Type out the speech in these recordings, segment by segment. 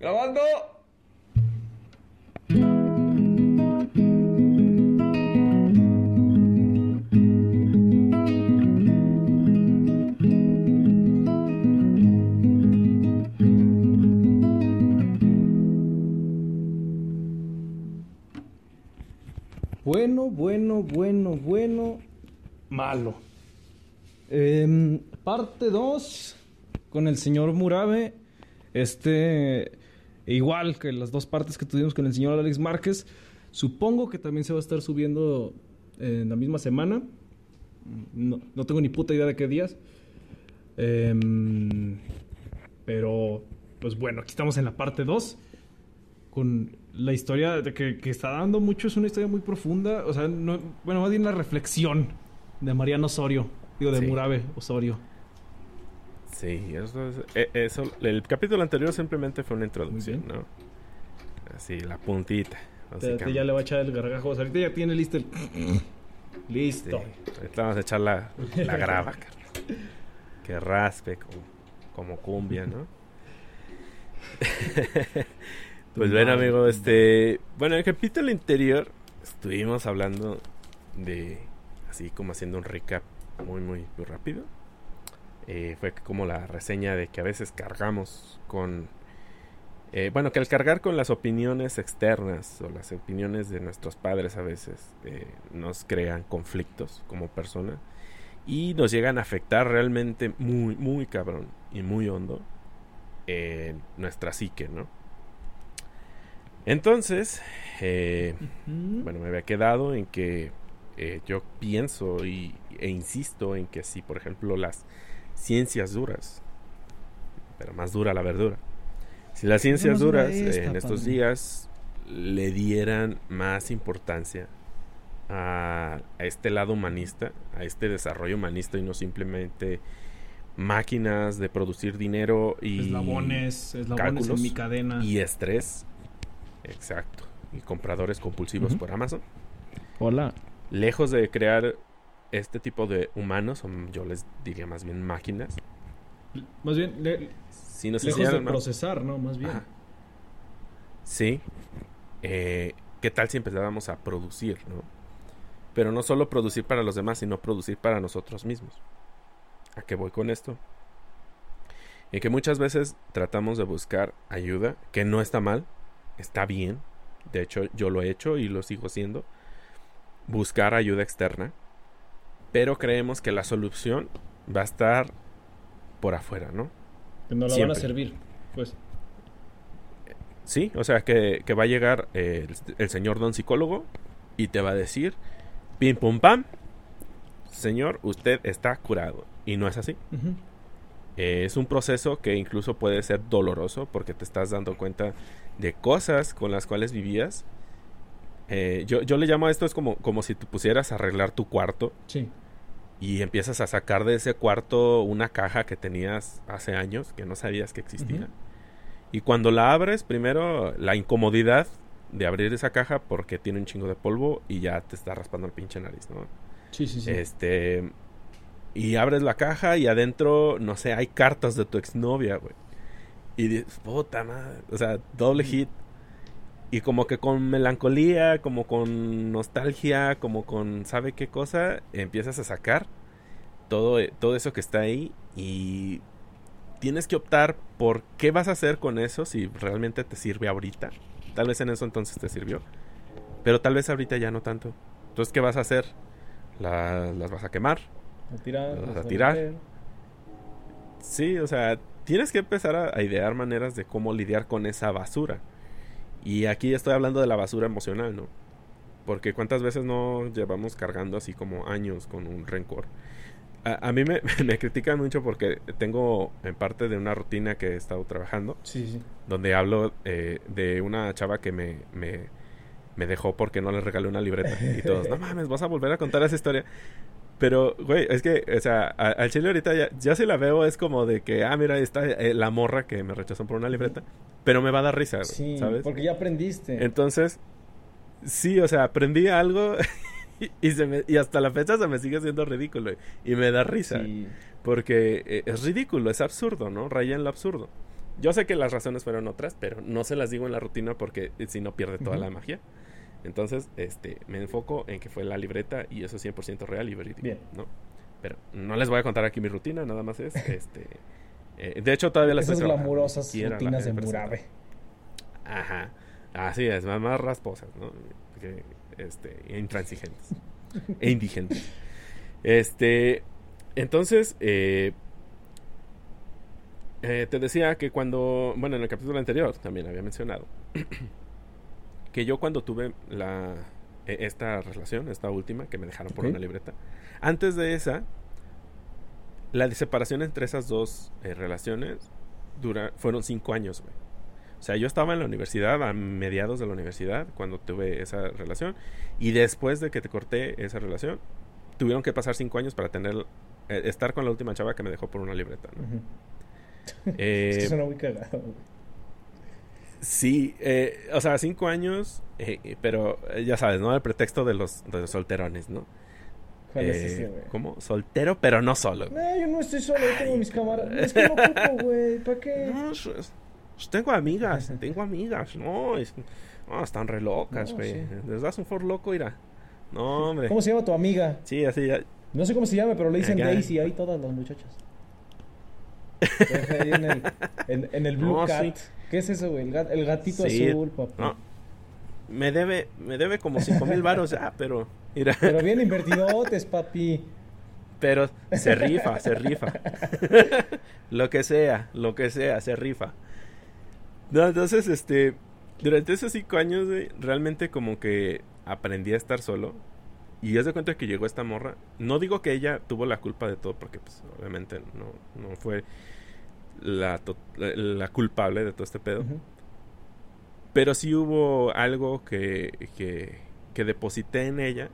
Grabando. Bueno, bueno, bueno, bueno, malo. Em, parte 2 con el señor Murabe. Este, igual que las dos partes que tuvimos con el señor Alex Márquez. Supongo que también se va a estar subiendo en la misma semana. No, no tengo ni puta idea de qué días. Em, pero, pues bueno, aquí estamos en la parte 2 con la historia de que, que está dando mucho. Es una historia muy profunda. O sea, no, bueno, más bien la reflexión de Mariano Osorio. Digo, de Sí. Murabe Osorio. Sí, eso, es- eh, eso, el capítulo anterior simplemente fue una introducción, ¿no? Así, la puntita. Espérate, ya le va a echar el gargajo. Ahorita ya tiene listo el... Sí, Listo. ahorita vamos a echar la, la grava. Que raspe como, como cumbia, ¿no? pues bueno, amigo, este... Bueno, en el capítulo anterior estuvimos hablando de... Así como haciendo un recap muy, muy, muy rápido. Eh, fue como la reseña de que a veces cargamos con... eh, bueno, que al cargar con las opiniones externas o las opiniones de nuestros padres a veces eh, nos crean conflictos como persona y nos llegan a afectar realmente muy, muy cabrón y muy hondo en nuestra psique, ¿no? Entonces, eh, bueno, me había quedado en que eh, yo pienso y, e insisto en que si, por ejemplo, las ciencias duras, pero más dura la verdura, si las ciencias duras eh, esta, en estos padre. días le dieran más importancia a, a este lado humanista, a este desarrollo humanista y no simplemente máquinas de producir dinero y Eslabones, eslabones cálculos en mi cadena. y estrés. Exacto. Y compradores compulsivos por Amazon. Hola. Lejos de crear este tipo de humanos, o yo les diría más bien máquinas, Más bien, le- si nos lejos de procesar, ¿no? Más bien. Ajá. Sí. Eh, ¿Qué tal si empezáramos a producir, no? Pero no solo producir para los demás, sino producir para nosotros mismos. ¿A qué voy con esto? En que muchas veces tratamos de buscar ayuda, que no está mal, está bien. De hecho, yo lo he hecho y lo sigo haciendo. Buscar ayuda externa. Pero creemos que la solución va a estar por afuera, ¿no? Que no la van a servir. Pues. Sí, o sea que, que va a llegar eh, el, el señor don psicólogo y te va a decir, pim pum pam, señor, usted está curado. Y no es así. Eh, es un proceso que incluso puede ser doloroso porque te estás dando cuenta de cosas con las cuales vivías. Eh, yo, yo le llamo a esto es como, como si te pusieras a arreglar tu cuarto Sí. y empiezas a sacar de ese cuarto una caja que tenías hace años que no sabías que existía. Y cuando la abres, primero la incomodidad de abrir esa caja porque tiene un chingo de polvo y ya te está raspando el pinche nariz, ¿no? Sí, sí, sí. Este. Y abres la caja y adentro, no sé, hay cartas de tu exnovia, güey. Y dices, puta madre. O sea, doble hit. Y como que con melancolía, como con nostalgia, como con sabe qué cosa, empiezas a sacar todo, todo eso que está ahí y tienes que optar por qué vas a hacer con eso si realmente te sirve ahorita. Tal vez en eso entonces te sirvió, pero tal vez ahorita ya no tanto. Entonces, ¿qué vas a hacer? La- las vas a quemar. a tirar. Vas a vas tirar. meter. Sí, o sea, tienes que empezar a, a idear maneras de cómo lidiar con esa basura. Y aquí estoy hablando de la basura emocional, ¿no? Porque cuántas veces no llevamos cargando así como años con un rencor. A, a mí me, me critican mucho porque tengo en parte de una rutina que he estado trabajando, Sí, sí. donde hablo eh, de una chava que me, me, me dejó porque no le regalé una libreta. Y todos, no mames, vas a volver a contar esa historia. Pero, güey, es que, o sea, al chile ahorita ya, ya si la veo es como de que, ah, mira, ahí está eh, la morra que me rechazó por una libreta. Pero me va a dar risa, Sí, ¿sabes? porque ya aprendiste. Entonces, sí, o sea, aprendí algo y, y se me, y hasta la fecha se me sigue haciendo ridículo. Y me da risa. Sí. Porque eh, es ridículo, es absurdo, ¿no? Raya en lo absurdo. Yo sé que las razones fueron otras, pero no se las digo en la rutina porque si no pierde toda la magia. Entonces, este, me enfoco en que fue la libreta y eso es 100% real y verídico, Bien. ¿no? Pero no les voy a contar aquí mi rutina, nada más es, este... eh, de hecho, todavía la estoy Esas glamurosas la rutinas de. Murabe. Ajá. Así es, más, más rasposas, ¿no? Que, este, e intransigentes. e indigentes. Este. Entonces, eh, eh, te decía que cuando. Bueno, en el capítulo anterior también había mencionado. Que yo cuando tuve la. eh, Esta relación, esta última, que me dejaron por una libreta. Antes de esa. La separación entre esas dos eh, relaciones dura, fueron cinco años, güey. O sea, yo estaba en la universidad, a mediados de la universidad, cuando tuve esa relación. Y después de que te corté esa relación, tuvieron que pasar cinco años para tener eh, estar con la última chava que me dejó por una libreta. Eh, Es que suena muy cagado, güey. Sí, eh, o sea, cinco años, eh, eh, pero eh, ya sabes, ¿no? El pretexto de los, de los solterones, ¿no? ¿Cuál es Eh? ¿Cómo? Soltero, pero no solo. No, yo no estoy solo, yo tengo mis cámaras. Es que no ocupo, güey. ¿Para qué? No, es- tengo amigas, tengo amigas, no, es- no, están re locas, No, güey. sí. Les das un for loco, irá. No, hombre. ¿Cómo se llama tu amiga? Sí, así ya. No sé cómo se llama, pero le dicen Acá. Daisy ahí todas las muchachas. Ahí en el, en, en el Blue No, Cat. sí. ¿Qué es eso, güey? El, gat- el gatito Sí, azul, papi. No. Me debe, me debe como cinco mil varos ya, pero. Mira, Pero bien invertidotes, papi. pero se rifa, se rifa. lo que sea, lo que sea, se rifa. No, entonces, este. Durante esos cinco años, güey, realmente como que aprendí a estar solo. Y ya se cuenta que llegó esta morra. No digo que ella tuvo la culpa de todo, porque pues obviamente no, no fue la, to- la, la culpable de todo este pedo. Pero sí hubo algo que, que, que deposité en ella,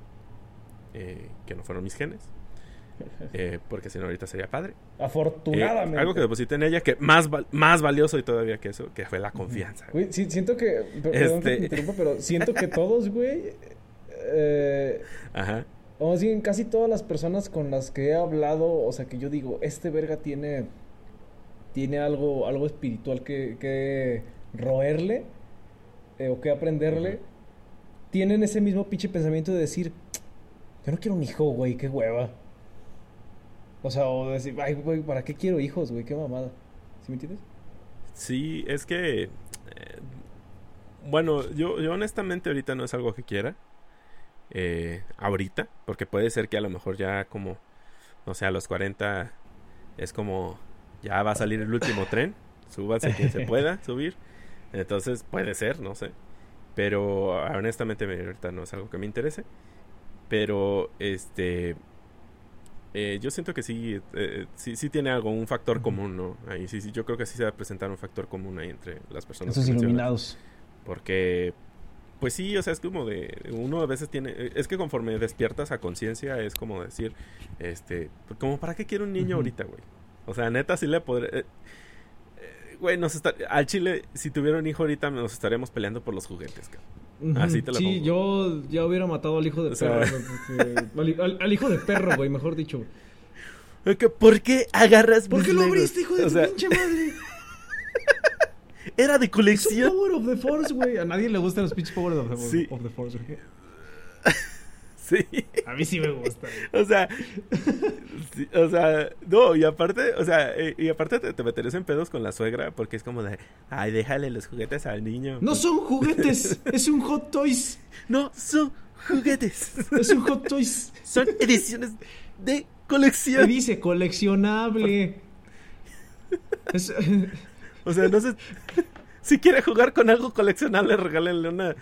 eh, que no fueron mis genes, eh, porque si no ahorita sería padre. Eh, Afortunadamente. algo que deposité en ella que más, val- más valioso y todavía que eso, que fue la confianza. güey. Güey, sí, siento que. per- Perdón que Este- te interrumpa, pero siento que todos, güey. Eh, Ajá. o bien, casi todas las personas con las que he hablado, o sea, que yo digo, este verga tiene. Tiene algo, algo espiritual que, que roerle eh, o que aprenderle. Tienen ese mismo pinche pensamiento de decir, yo no quiero un hijo, güey, qué hueva. O sea, o decir, ay, güey, ¿para qué quiero hijos, güey? Qué mamada. ¿Sí me entiendes? Sí, es que... eh, bueno, yo, yo honestamente ahorita no es algo que quiera. eh, ahorita, porque puede ser que a lo mejor ya como, no sé, a los 40 es como, ya va a salir el último tren, súbase quien se pueda subir. Entonces puede ser, no sé. Pero honestamente me- ahorita no es algo que me interese. Pero este... eh, yo siento que sí, eh, sí, sí tiene algo, un factor común, ¿no? Ahí sí, sí, yo creo que sí se va a presentar un factor común ahí entre las personas. Esos iluminados. Porque, pues sí, o sea, es como de, uno a veces tiene, eh, es que conforme despiertas a conciencia es como decir, este, como para qué quiero un niño ahorita, güey. O sea, neta sí le podré, eh, eh, güey, nos está, al chile, si tuviera un hijo ahorita nos estaríamos peleando por los juguetes, cabrón. Así te la Sí, pongo. yo ya hubiera matado al hijo de O sea- porque- al, hijo de perro, güey, mejor dicho. ¿Por qué agarras ¿Por qué lo abriste, hijo de O tu sea, pinche madre? Era de Es un colección. Power of the Force, güey. A nadie le gustan los pinches Power of the, Sí. of the Force, güey. Sí. A mí sí me gusta. O sea, sí, o sea, no, y aparte, o sea, eh, y aparte te, te meterías en pedos con la suegra porque es como de, ay, déjale los juguetes al niño. No son juguetes, es un Hot Toys. No, son juguetes. Es un Hot Toys. son ediciones de ¿Qué colección. dice? Coleccionable. Es- O sea, no sé, si quiere jugar con algo coleccionable, regálenle una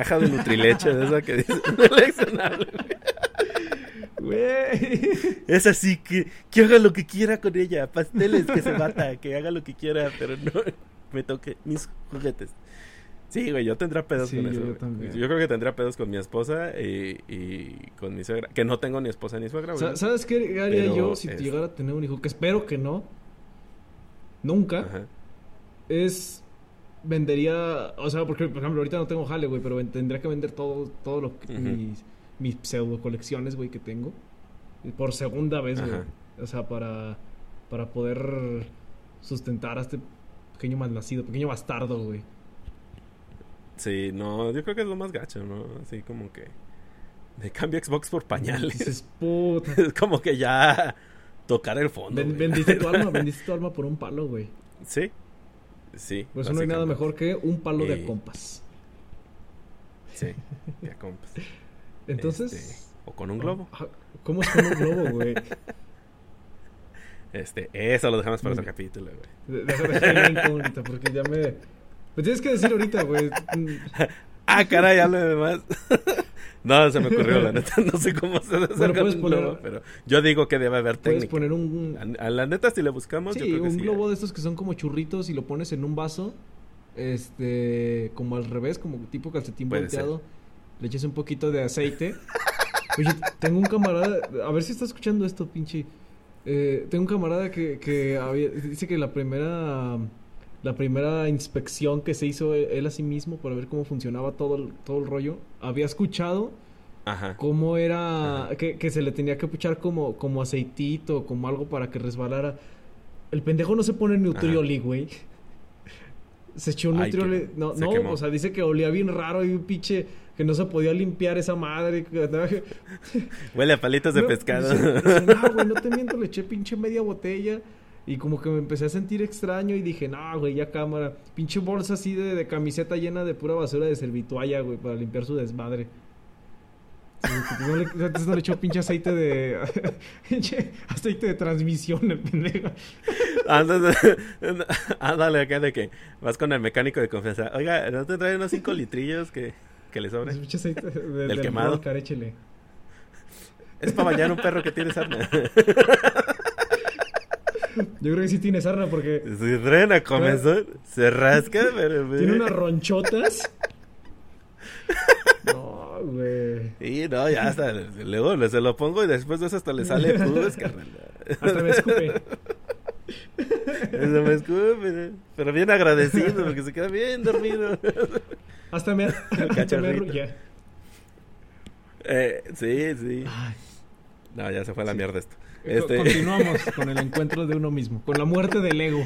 caja de Nutrileche de esa que dice güey. Es así que, que haga lo que quiera con ella, pasteles, que se mata, que haga lo que quiera, pero no me toque mis juguetes. Sí, güey, yo tendría pedos Sí, con eso. también. Yo creo que tendría pedos con mi esposa y, y con mi suegra. Que no tengo ni esposa ni suegra, güey. Sa- ¿Sabes qué haría Pero, yo si es- llegara a tener un hijo? Que espero que no. Nunca. Ajá. es vendería, o sea, porque por ejemplo ahorita no tengo jale, güey, pero tendría que vender todo todo lo que mis, mis pseudo colecciones, güey, que tengo por segunda vez, güey. O sea, para para poder sustentar a este pequeño malnacido, pequeño bastardo, güey. Sí, no, yo creo que es lo más gacho, ¿no? Así como que. De cambio Xbox por pañales. Dices, puta. Es como que ya. Tocar el fondo. Vendiste tu alma, vendiste tu alma por un palo, güey. Sí. Sí. Por eso no hay nada mejor que un palo de Eh, compas. Sí. Ya compas. Entonces. Este, o con un globo. ¿Cómo es con un globo, güey? Este, eso lo dejamos para otro capítulo, güey. De- Déjame la incógnita porque ya me. Me tienes que decir ahorita, güey. Ah, caray, habla de más. no, se me ocurrió, la neta. No sé cómo se hace Bueno, puedes poner- globo, pero yo digo que debe haber Puedes técnica. poner un. A, la neta, si le buscamos, yo Sí, creo que un sí. globo de estos que son como churritos y lo pones en un vaso. Este. Como al revés, como tipo calcetín Puede volteado. Le echas un poquito de aceite. Oye, tengo un camarada. A ver si está escuchando esto, pinche. Eh, tengo un camarada que, que había- dice que la primera. La primera inspección que se hizo él, él a sí mismo para ver cómo funcionaba todo el, todo el rollo, había escuchado Ajá. cómo era Ajá. que, que se le tenía que puchar como, como aceitito, como algo para que resbalara. El pendejo no se pone nutrioli, güey. Se echó un nutrioli. No, se no, quemó. o sea, dice que olía bien raro y un pinche que no se podía limpiar esa madre. Huele a palitos de No, pescado. dice- dice, no, güey, no te miento, le eché pinche media botella. Y como que me empecé a sentir extraño y dije, no, güey, ya cámara. Pinche bolsa así de, de camiseta llena de pura basura de servitualla, güey, para limpiar su desmadre. Sí, no le- antes no le echó pinche aceite de. pinche aceite de transmisión, el pendejo. Ándale, ándale acá de que vas con el mecánico de confianza. Oiga, ¿no te traen unos 5 litrillos que, que le sobren? Pinche aceite de, Del del quemado. Vodka. Es para bañar un perro que tiene sarna. Yo creo que sí tiene sarna porque Si frena comezón, se rasca, pero... tiene unas ronchotas. No, güey. Y no, ya hasta luego se lo pongo y después de eso hasta le sale pus, carnal. Hasta me escupe. Eso me escupe, pero bien agradecido porque se queda bien dormido. Hasta me. Cachorrito. arrulla. Eh, sí, sí. Ay. No, ya se fue a la mierda esto. Este, Continuamos con el encuentro de uno mismo, con la muerte del ego.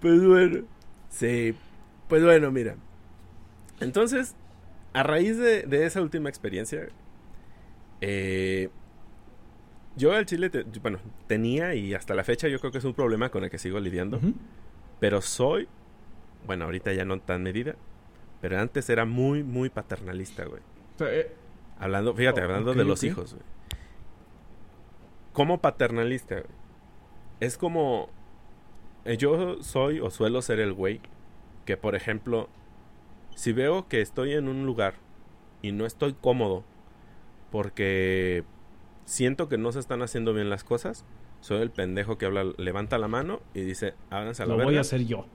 pues bueno. Sí, pues bueno, mira. Entonces, a raíz de, de esa última experiencia, eh, yo al chile, te- bueno, tenía y hasta la fecha yo creo que es un problema con el que sigo lidiando. Pero soy, bueno, ahorita ya no tan medida, pero antes era muy, muy paternalista, güey. O sea, eh, Hablando, fíjate, Oh, hablando de los hijos, güey. Como paternalista. Es como. eh, Yo soy o suelo ser el güey que, por ejemplo, si veo que estoy en un lugar y no estoy cómodo porque siento que no se están haciendo bien las cosas, soy el pendejo que habla, levanta la mano y dice, ábranse a la lo voy a hacer yo.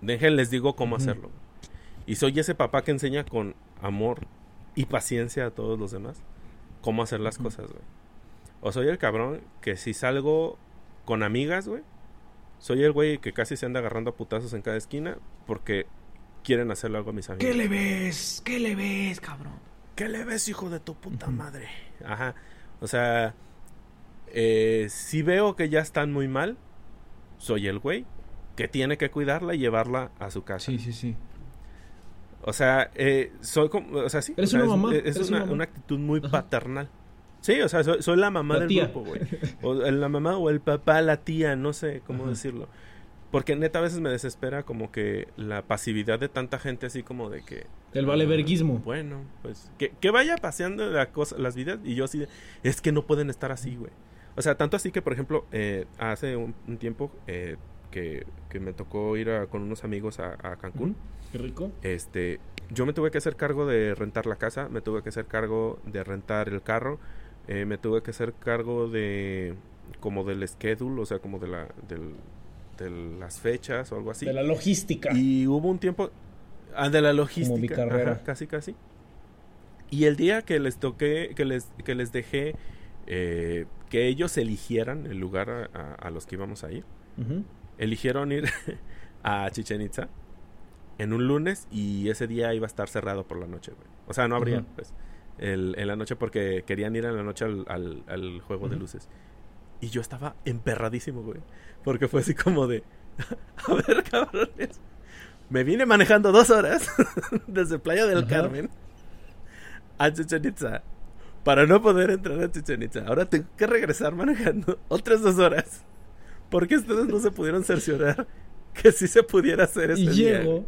Dejen, les digo cómo hacerlo. Y soy ese papá que enseña con amor y paciencia a todos los demás cómo hacer las cosas, güey. O soy el cabrón que si salgo con amigas, güey, soy el güey que casi se anda agarrando a putazos en cada esquina porque quieren hacerle algo a mis amigos. ¿Qué le ves? ¿Qué le ves, cabrón? ¿Qué le ves, hijo de tu puta madre? Ajá. O sea, eh, si veo que ya están muy mal, soy el güey que tiene que cuidarla y llevarla a su casa. Sí, sí, sí. O sea, eh, soy como, o sea, sí. Eres o sea, una es- mamá, Es, eres una, una mamá. una actitud muy Ajá. paternal. Sí, o sea, soy, soy la mamá La del tía. grupo, güey. O la mamá o el papá, la tía, no sé cómo Ajá. decirlo. Porque neta a veces me desespera como que la pasividad de tanta gente así como de que... El valeverguismo. Bueno, pues que, que vaya paseando la cosa, las vidas y yo así de, es que no pueden estar así, güey. O sea, tanto así que, por ejemplo, eh, hace un, un tiempo eh, que, que me tocó ir a- con unos amigos a, a Cancún. Qué rico. Este, yo me tuve que hacer cargo de rentar la casa, me tuve que hacer cargo de rentar el carro, eh, me tuve que hacer cargo de como del schedule, o sea, como de la del- de las fechas o algo así. De la logística. Y hubo un tiempo ah, de la logística, mi carrera. ajá, casi casi. Y el día que les toqué, que les que les dejé eh, que ellos eligieran el lugar a, a- a los que íbamos a ir eligieron ir a Chichen Itza en un lunes y ese día iba a estar cerrado por la noche, güey. O sea, no habría, pues, el- en la noche porque querían ir en la noche al, al- al juego de Ujú. luces. Y yo estaba emperradísimo, güey. Porque fue así como de, a ver, cabrones, Me vine manejando dos horas desde Playa del Ajá. Carmen a Chichen Itza para no poder entrar a Chichen Itza. Ahora tengo que regresar manejando otras dos horas porque ustedes no se pudieron cerciorar que sí se pudiera hacer ese Y día. llego. güey.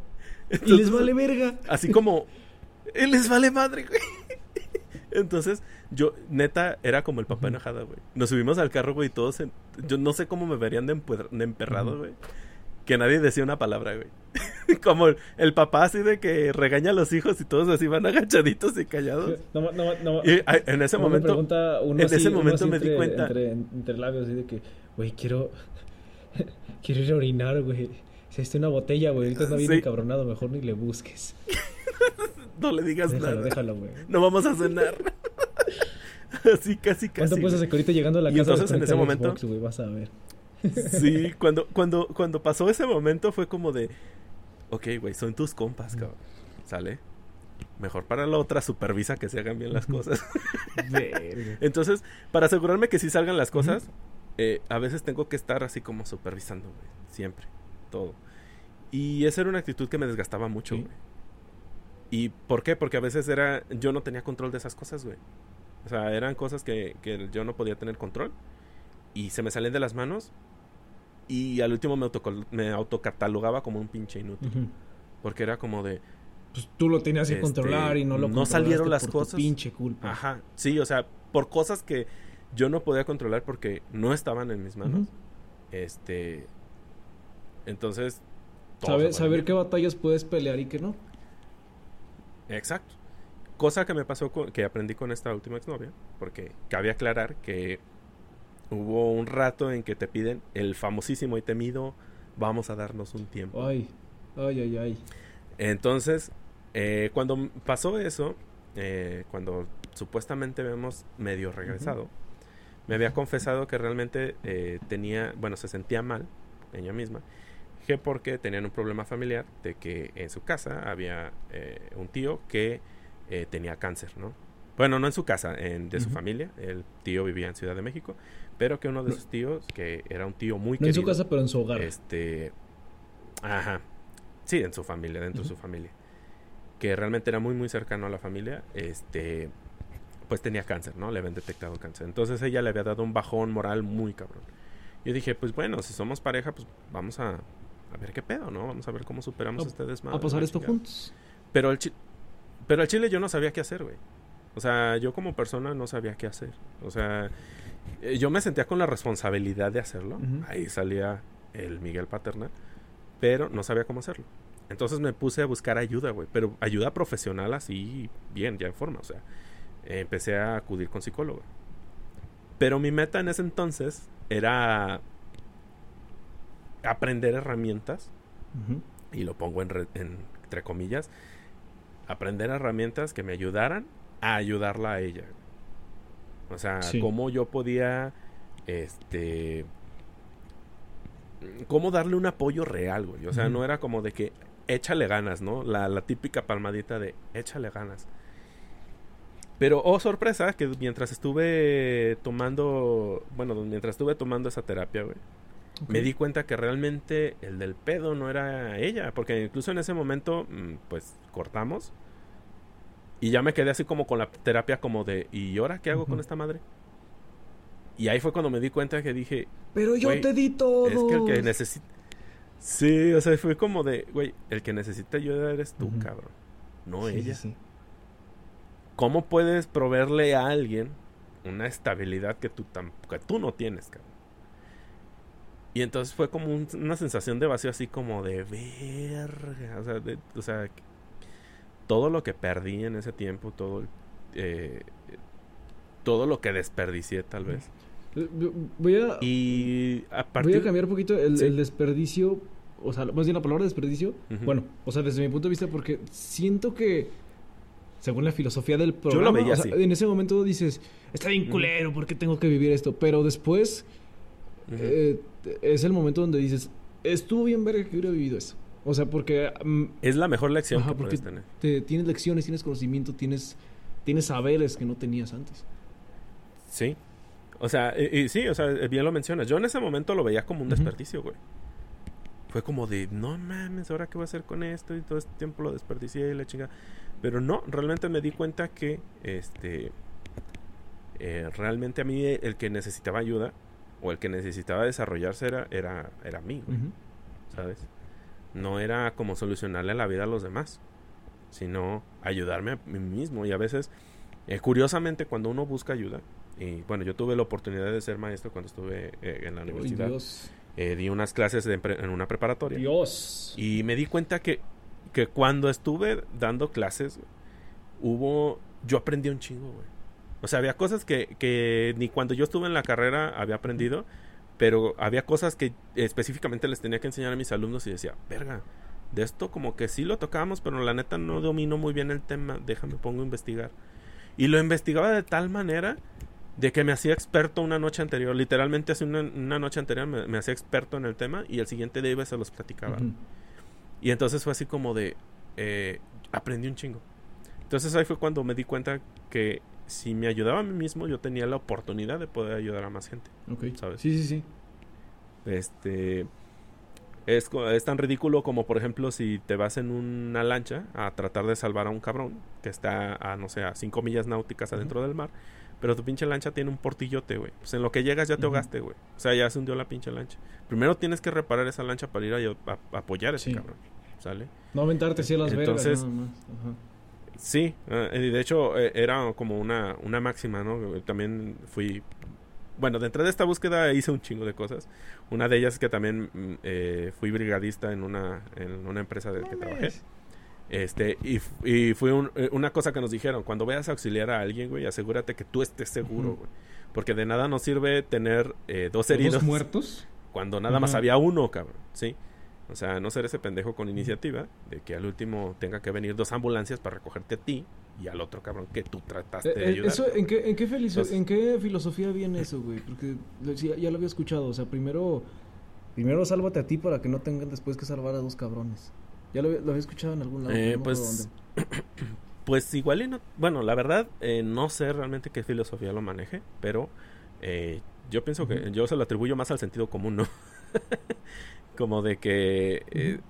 Y les Entonces, vale verga. Así como, "Eh, les vale madre, güey. Entonces, yo, neta, era como el papá enojada, güey. Nos subimos al carro, güey, y todos, en- yo no sé cómo me verían de, empuer- de emperrado, güey. Que nadie decía una palabra, güey. como el, el papá así de que regaña a los hijos y todos así van agachaditos y callados. No, no, no, Y en ese momento, en así- ese momento me di entre- cuenta. Entre, entre labios, así de que, güey, quiero. quiero ir a orinar, güey. Si está una botella, güey. Ahorita está bien Sí. encabronado. Mejor ni le busques. no le digas Déjalo, nada. déjalo, güey. No vamos a cenar. así, casi, casi. ¿Cuánto güey. ahorita llegando a la Y casa entonces, en ese desconectar el momento- Xbox, güey, vas a ver. Sí, cuando, cuando, cuando pasó ese momento fue como de, ok, güey, son tus compas, cabrón. ¿Sale? Mejor para la otra supervisa que se hagan bien las cosas. Entonces, para asegurarme que sí salgan las cosas, eh, a veces tengo que estar así como supervisando, güey. Siempre. Todo. Y esa era una actitud que me desgastaba mucho, Sí. ¿Y por qué? Porque a veces era... Yo no tenía control de esas cosas, güey. O sea, eran cosas que, que yo no podía tener control. Y se me salían de las manos. Y al último me, autocol- me autocatalogaba como un pinche inútil. Ujú. Porque era como de... Pues tú lo tenías que Este, controlar y no lo no salieron las por tu cosas. pinche culpa. Ajá, sí, o sea, por cosas que yo no podía controlar porque no estaban en mis manos. Ujú. Este. Entonces. Saber, saber qué batallas puedes pelear y qué no. Exacto. Cosa que me pasó, con- que aprendí con esta última exnovia. Porque cabe aclarar que hubo un rato en que te piden el famosísimo y temido. Vamos a darnos un tiempo. Ay, ay, ay, ay. Entonces, eh, cuando pasó eso, eh, cuando supuestamente habíamos medio regresado, me había confesado que realmente eh, tenía, bueno, se sentía mal, ella misma, que porque tenían un problema familiar de que en su casa había eh, un tío que eh, tenía cáncer, ¿no? Bueno, no en su casa, en, de su familia. El tío vivía en Ciudad de México, pero que uno de No. sus tíos, que era un tío muy No en su casa, pero en su hogar. este. Ajá. Sí, en su familia, dentro de su familia. Que realmente era muy, muy cercano a la familia. Este. Pues tenía cáncer, ¿no? Le habían detectado cáncer. Entonces ella le había dado un bajón moral muy cabrón. Yo dije, pues bueno, si somos pareja, pues vamos a, a ver qué pedo, ¿no? Vamos a ver cómo superamos A- este desmadre. a pasar esto chingada. juntos. Pero al, chi- pero al chile yo no sabía qué hacer, güey. O sea, yo como persona no sabía qué hacer. O sea, eh, yo me sentía con la responsabilidad de hacerlo. Ahí salía el Miguel Paterna. Pero no sabía cómo hacerlo. Entonces me puse a buscar ayuda, güey. Pero ayuda profesional así, bien, ya en forma. O sea, empecé a acudir con psicólogo. Pero mi meta en ese entonces era aprender herramientas y lo pongo en re- en- entre comillas, aprender herramientas que me ayudaran a ayudarla a ella. O sea, Sí. cómo yo podía, este, cómo darle un apoyo real, güey. O sea, no era como de que échale ganas, ¿no? La, la típica palmadita de échale ganas. Pero, oh sorpresa, que mientras estuve tomando, bueno, mientras estuve tomando esa terapia, güey, Me di cuenta que realmente el del pedo no era ella, porque incluso en ese momento, mm, pues cortamos. Y ya me quedé así como con la terapia como de, ¿y ahora qué hago con esta madre? Y ahí fue cuando me di cuenta que dije, Pero yo te di todo. es que el que necesita... Sí, o sea, fue como de, güey, el que necesita ayuda eres tú, cabrón. No Sí, ella. sí. ¿Cómo puedes proveerle a alguien una estabilidad que tú, que tú no tienes, cabrón? Y entonces fue como un- una sensación de vacío así como de verga. O sea, de- o sea, todo lo que perdí en ese tiempo, todo, eh, todo lo que desperdicié tal vez. Voy a, Y a voy a cambiar un poquito el, Sí. el desperdicio. O sea, más bien la palabra desperdicio. Bueno, o sea, desde mi punto de vista, porque siento que, según la filosofía del programa, veía o sea, así. en ese momento dices, está bien culero, ¿por qué tengo que vivir esto? Pero después Eh, es el momento donde dices, estuvo bien verga que hubiera vivido eso. O sea, porque mm, es la mejor lección Ajá, que porque puedes tener. te- tienes lecciones, tienes conocimiento, tienes, tienes saberes que no tenías antes. Sí. O sea, y, y sí, o sea, bien lo mencionas. Yo en ese momento lo veía como un desperdicio, güey. fue como de, no mames, ¿ahora qué voy a hacer con esto? Y todo este tiempo lo desperdicié y la chinga. Pero no, realmente me di cuenta que, este, eh, realmente a mí el que necesitaba ayuda o el que necesitaba desarrollarse era, era, era mí, ¿sabes? No era como solucionarle la vida a los demás, sino ayudarme a mí mismo. Y a veces, eh, curiosamente, cuando uno busca ayuda, y bueno, yo tuve la oportunidad de ser maestro cuando estuve eh, en la universidad. di unas clases en una preparatoria. Dios. Y me di cuenta que, que cuando estuve dando clases, hubo. Yo aprendí un chingo, güey. O sea, había cosas que, que ni cuando yo estuve en la carrera había aprendido, pero había cosas que específicamente les tenía que enseñar a mis alumnos y decía, verga, de esto como que sí lo tocábamos, pero la neta no domino muy bien el tema, déjame pongo a investigar. Y lo investigaba de tal manera de que me hacía experto una noche anterior, literalmente hace una, noche anterior me, hacía experto en el tema y el siguiente día se los platicaba. Y entonces fue así como de, eh, aprendí un chingo. Entonces ahí fue cuando me di cuenta que si me ayudaba a mí mismo, yo tenía la oportunidad de poder ayudar a más gente. Ok. ¿Sabes? Sí, sí, sí. Este. Es, es, tan ridículo como, por ejemplo, si te vas en una lancha a tratar de salvar a un cabrón que está a, no sé, a 5 millas náuticas adentro del mar, pero tu pinche lancha tiene un portillote, güey. Pues en lo que llegas ya te ahogaste, güey. O sea, ya se hundió la pinche lancha. Primero tienes que reparar esa lancha para ir a, apoyar a ese cabrón. ¿Sale? No aventarte a las Entonces, nada más. Sí, eh, y de hecho eh, era como una, una máxima, ¿no? También fui... Bueno, dentro de esta búsqueda hice un chingo de cosas. Una de ellas es que también mm, eh, fui brigadista en una, en una empresa de que trabajé. Este, y, y fue una cosa que nos dijeron, cuando vayas a auxiliar a alguien, güey, asegúrate que tú estés seguro, güey. Porque de nada nos sirve tener dos heridos. ¿Dos muertos? Cuando nada más había uno, cabrón, ¿sí? O sea, no ser ese pendejo con iniciativa de que al último tenga que venir dos ambulancias para recogerte a ti y al otro cabrón que tú trataste de eh, eh, ayudar. Eso, ¿en, qué, en, qué ¿En qué filosofía viene eso, güey? Porque ya, lo había escuchado. O sea, primero, primero sálvate a ti para que no tengan después que salvar a dos cabrones. Ya lo, había escuchado en algún lado. Eh, pues, pues igual y no... Bueno, la verdad, no sé realmente qué filosofía lo maneje, pero yo pienso que yo se lo atribuyo más al sentido común, ¿no? Como de que, eh,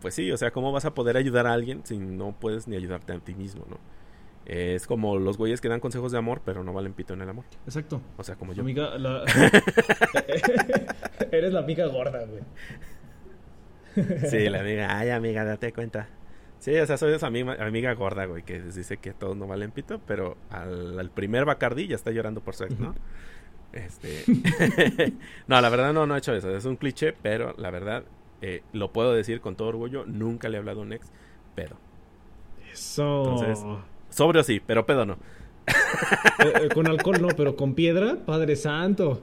pues sí, o sea, ¿cómo vas a poder ayudar a alguien si no puedes ni ayudarte a ti mismo, no? es como los güeyes que dan consejos de amor, pero no valen pito en el amor. Exacto. O sea, como yo. Amiga, la... Eres la amiga gorda, güey. sí, la amiga, ay, amiga, date cuenta. Sí, o sea, soy esa amiga, amiga gorda, güey, que dice que todos no valen pito, pero al, primer Bacardí ya está llorando por sexo, ¿no? Este. no, la verdad no, no he hecho eso. Es un cliché, pero la verdad, eh, lo puedo decir con todo orgullo. Nunca le he hablado a un ex pedo. Eso. Entonces, sobrio sí, pero pedo no. Eh, eh, con alcohol no, pero con piedra, Padre Santo.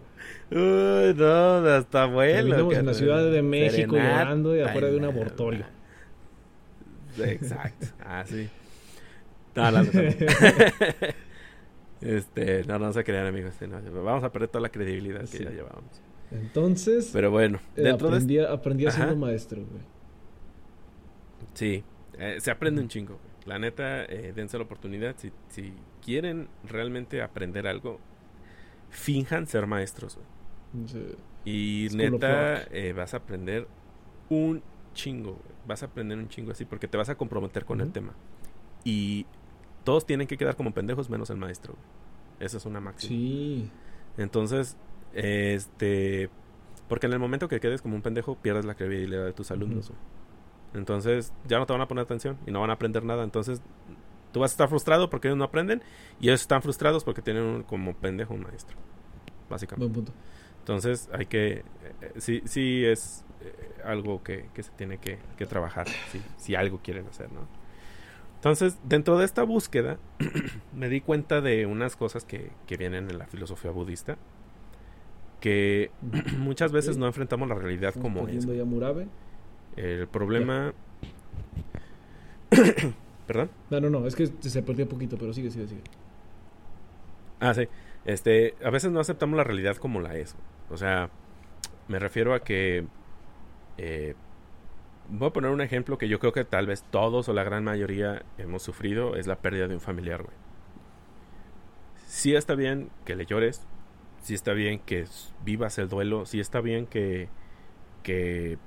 Uy, no, hasta bueno. Estamos en la Ciudad de México llorando y afuera de un abortorio. Exacto. Ah, sí. No, no, Este, no, no se crean, amigos. vamos a perder toda la credibilidad que ya llevábamos. Entonces. Pero bueno, eh, aprendí, aprendí siendo maestro, güey. Sí, eh, se aprende un chingo. La neta, eh, dense la oportunidad. Si, si quieren realmente aprender algo, finjan ser maestros. Y neta, vas a aprender un chingo. Vas a aprender un chingo así porque te vas a comprometer con el tema. Y todos tienen que quedar como pendejos menos el maestro. Esa es una máxima. Sí. Entonces, este... Porque en el momento que quedes como un pendejo, pierdes la credibilidad de tus alumnos. Entonces, ya no te van a poner atención y no van a aprender nada. Entonces, tú vas a estar frustrado porque ellos no aprenden y ellos están frustrados porque tienen como pendejo un maestro. Básicamente. Buen punto. Entonces, hay que... Eh, eh, sí, sí es eh, algo que, que, se tiene que, que trabajar. si algo quieren hacer, ¿no? Entonces, dentro de esta búsqueda, me di cuenta de unas cosas que, vienen en la filosofía budista, que muchas veces no enfrentamos la realidad como es. El problema... ¿Perdón? No, no, no, es que se perdió un poquito, pero sigue, sigue, sigue. Ah, sí. Este, a veces no aceptamos la realidad como la es. O sea, me refiero a que eh, voy a poner un ejemplo que yo creo que tal vez todos o la gran mayoría hemos sufrido, es la pérdida de un familiar, güey. Sí está bien que le llores, sí está bien que vivas el duelo, sí está bien que, que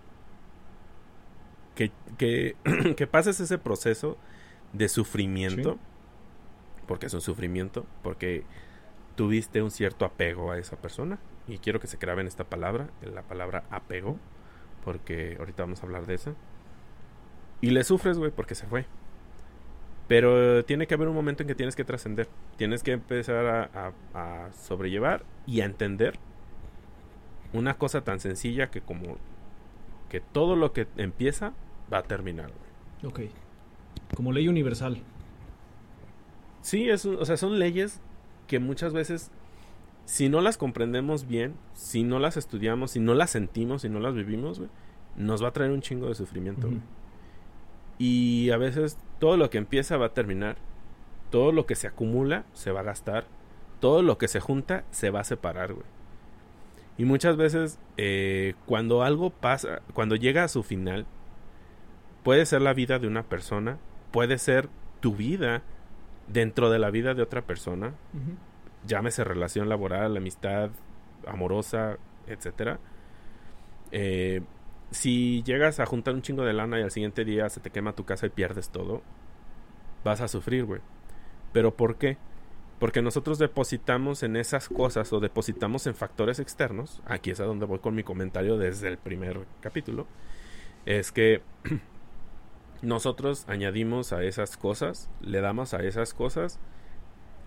que, que, que pases ese proceso de sufrimiento, porque es un sufrimiento, porque tuviste un cierto apego a esa persona. Y quiero que se grabe en esta palabra, en la palabra apego, porque ahorita vamos a hablar de eso. Y le sufres, güey, porque se fue. Pero tiene que haber un momento en que tienes que trascender. Tienes que empezar a, a, sobrellevar y a entender una cosa tan sencilla que como que todo lo que empieza va a terminar. Ok. Como ley universal. Sí, es, o sea, son leyes que muchas veces, si no las comprendemos bien, si no las estudiamos, si no las sentimos, si no las vivimos, nos va a traer un chingo de sufrimiento. Y a veces todo lo que empieza va a terminar. Todo lo que se acumula se va a gastar. Todo lo que se junta se va a separar, güey. Y muchas veces eh, cuando algo pasa, cuando llega a su final, puede ser la vida de una persona, puede ser tu vida dentro de la vida de otra persona, llámese relación laboral, amistad, amorosa, etcétera. Eh, si llegas a juntar un chingo de lana y al siguiente día se te quema tu casa y pierdes todo, vas a sufrir, güey. ¿Pero por qué? Porque nosotros depositamos en esas cosas o depositamos en factores externos. Aquí es a donde voy con mi comentario desde el primer capítulo. Es que nosotros añadimos a esas cosas, le damos a esas cosas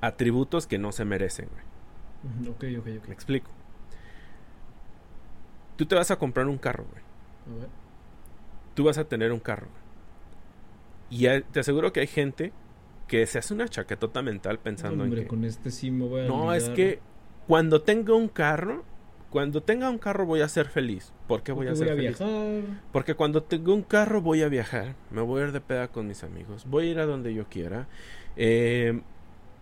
atributos que no se merecen, güey. Ok, ok, ok. Me explico. Tú te vas a comprar un carro, güey. Tú vas a tener un carro. Y te aseguro que hay gente que se hace una chaquetota mental pensando en que... con este sí me voy a No, es que cuando tenga un carro, cuando tenga un carro voy a ser feliz. ¿Por qué voy a ser feliz? Viajar. Porque cuando tengo un carro voy a viajar. Me voy a ir de peda con mis amigos. Voy a ir a donde yo quiera. Eh,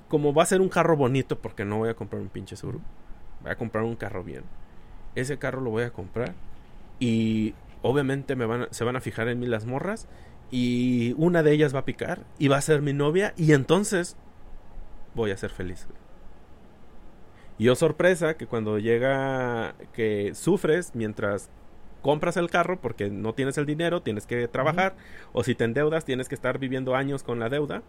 como va a ser un carro bonito, porque no voy a comprar un pinche Suru. Voy a comprar un carro bien. Ese carro lo voy a comprar. Y obviamente me van se van a fijar en mí las morras y una de ellas va a picar y va a ser mi novia y entonces voy a ser feliz. Y oh sorpresa que cuando llega que sufres mientras compras el carro porque no tienes el dinero, tienes que trabajar o si te endeudas tienes que estar viviendo años con la deuda.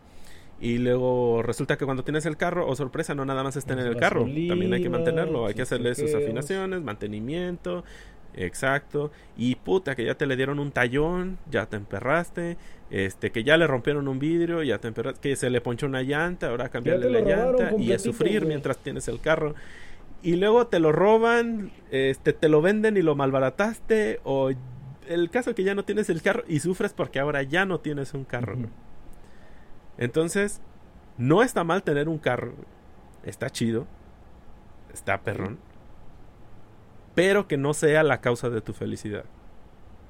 Y luego resulta que cuando tienes el carro, o oh sorpresa, no nada más está en el carro, también hay que mantenerlo, hay que hacerle sus afinaciones, mantenimiento, Exacto. Y puta, que ya te le dieron un tallón, ya te emperraste. Este, que ya le rompieron un vidrio, ya te emperraste. Que se le ponchó una llanta, ahora cambiarle la llanta. Y a sufrir mientras tienes el carro. Y luego te lo roban, este, te lo venden y lo malbarataste. O el caso que ya no tienes el carro y sufres porque ahora ya no tienes un carro. Entonces, no está mal tener un carro. Está chido. Está perrón pero que no sea la causa de tu felicidad.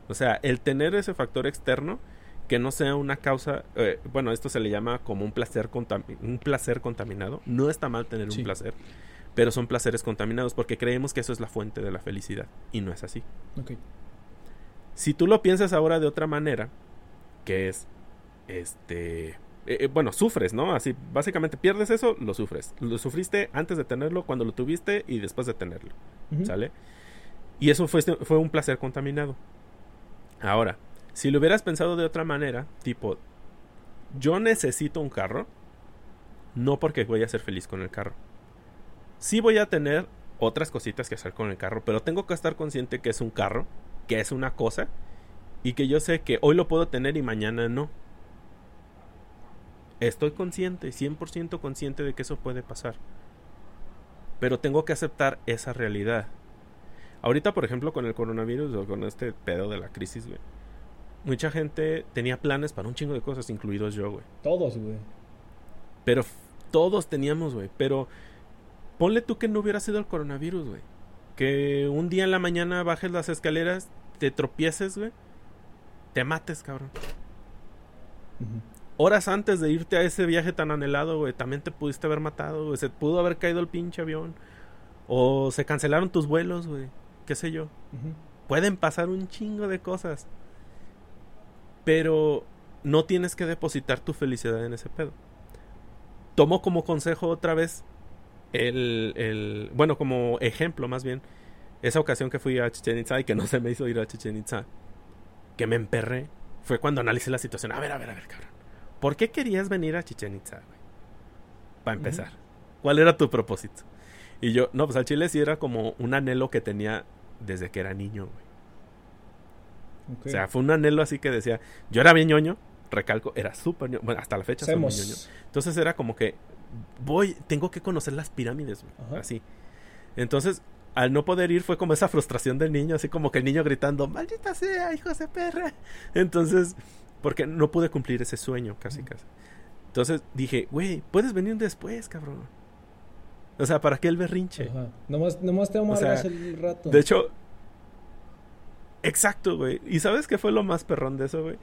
O sea, el tener ese factor externo que no sea una causa, eh, bueno, esto se le llama como un placer, un placer contaminado. No está mal tener un placer, pero son placeres contaminados porque creemos que eso es la fuente de la felicidad y no es así. Si tú lo piensas ahora de otra manera, que es, este, eh, eh, bueno, sufres, ¿no? Así, básicamente pierdes eso, lo sufres. Lo sufriste antes de tenerlo, cuando lo tuviste y después de tenerlo, ¿sale? Y eso fue, fue un placer contaminado. Ahora, si lo hubieras pensado de otra manera, tipo, yo necesito un carro, no porque voy a ser feliz con el carro. Sí voy a tener otras cositas que hacer con el carro, pero tengo que estar consciente que es un carro, que es una cosa, y que yo sé que hoy lo puedo tener y mañana no. Estoy consciente, 100% consciente de que eso puede pasar. Pero tengo que aceptar esa realidad. Ahorita, por ejemplo, con el coronavirus o con este pedo de la crisis, güey. Mucha gente tenía planes para un chingo de cosas, incluidos yo, güey. Todos, güey. Pero todos teníamos, güey. Pero ponle tú que no hubiera sido el coronavirus, güey. Que un día en la mañana bajes las escaleras, te tropieces, güey. Te mates, cabrón. Horas antes de irte a ese viaje tan anhelado, güey, también te pudiste haber matado, güey. Se pudo haber caído el pinche avión. O se cancelaron tus vuelos, güey qué sé yo. Pueden pasar un chingo de cosas. Pero no tienes que depositar tu felicidad en ese pedo. Tomo como consejo otra vez el, el bueno, como ejemplo más bien, esa ocasión que fui a Chichen Itza y que no se me hizo ir a Chichen Itza, que me emperré, fue cuando analicé la situación. A ver, a ver, a ver, cabrón. ¿Por qué querías venir a Chichen Itza, güey? Para empezar. ¿Cuál era tu propósito? Y yo, no, pues al chile sí era como un anhelo que tenía desde que era niño, güey. O sea, fue un anhelo así que decía, yo era bien ñoño, recalco, era súper ñoño, bueno, hasta la fecha soy muy ñoño. Entonces era como que, voy, tengo que conocer las pirámides, güey, así. Entonces, al no poder ir fue como esa frustración del niño, así como que el niño gritando, maldita sea, hijo de perra. Entonces, porque no pude cumplir ese sueño, casi, casi. Entonces dije, güey, puedes venir después, cabrón. O sea, ¿para qué el berrinche? Ajá. Nomás, nomás te amarras el rato. De hecho, exacto, güey. ¿Y sabes qué fue lo más perrón de eso, güey?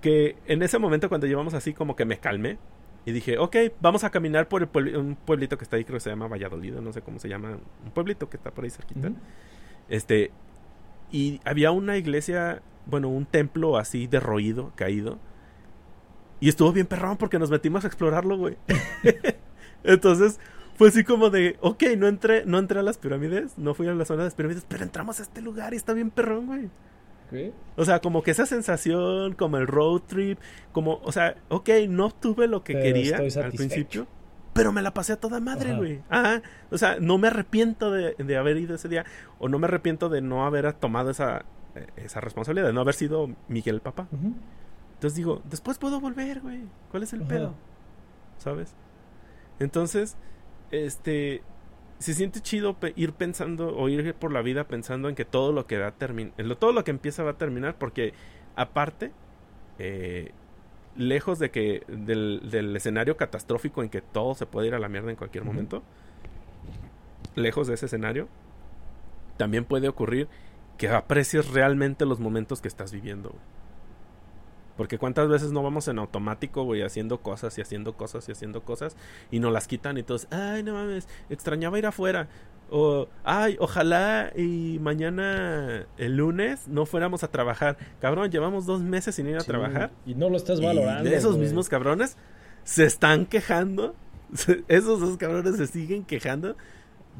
Que en ese momento cuando llevamos así como que me calmé y dije, ok, vamos a caminar por el un pueblito que está ahí, creo que se llama Valladolid, no sé cómo se llama, un pueblito que está por ahí cerquita. Este, y había una iglesia, bueno, un templo así derroído, caído. Y estuvo bien perrón porque nos metimos a explorarlo, güey. Entonces, fue así como de, ok, no entré, no entré a las pirámides, no fui a la zona de las pirámides, pero entramos a este lugar y está bien perrón, güey. O sea, como que esa sensación, como el road trip, como, o sea, ok, no tuve lo que quería al principio, pero me la pasé a toda madre, güey. Ah, o sea, no me arrepiento de, de, haber ido ese día, o no me arrepiento de no haber tomado esa, esa responsabilidad, de no haber sido Miguel Papá. Entonces digo, después puedo volver, güey. ¿Cuál es el pedo? ¿Sabes? Entonces, este, se siente chido ir pensando o ir por la vida pensando en que todo lo que va a terminar, todo lo que empieza va a terminar porque aparte, eh, lejos de que del, del, escenario catastrófico en que todo se puede ir a la mierda en cualquier momento, lejos de ese escenario, también puede ocurrir que aprecies realmente los momentos que estás viviendo. Porque cuántas veces no vamos en automático, güey, haciendo cosas y haciendo cosas y haciendo cosas y nos las quitan y todos, ay, no mames, extrañaba ir afuera. O, ay, ojalá y mañana, el lunes, no fuéramos a trabajar. Cabrón, llevamos dos meses sin ir a trabajar. Y no lo estás valorando. Y esos mismos cabrones se están quejando. esos dos cabrones se siguen quejando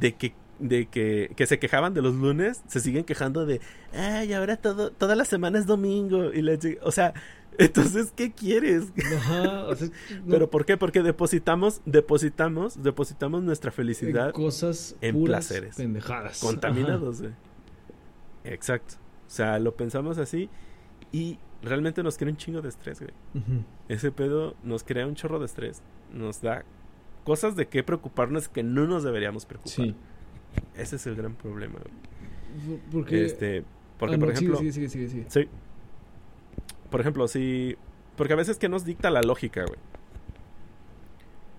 de que de que, que, se quejaban de los lunes, se siguen quejando de, ay, ahora todo, toda la semana es domingo. Y le, o sea, entonces, ¿qué quieres? Ajá, Pero ¿por qué? Porque depositamos, depositamos, depositamos nuestra felicidad en cosas en placeres. Pendejadas. Contaminados, güey. Exacto. O sea, lo pensamos así y realmente nos crea un chingo de estrés, güey. Ese pedo nos crea un chorro de estrés. Nos da cosas de qué preocuparnos que no nos deberíamos preocupar. Sí. Ese es el gran problema. Porque, este, porque ah, por ejemplo, sí, sí, sí, sí. Sí por ejemplo, si... Porque a veces que nos dicta la lógica, güey.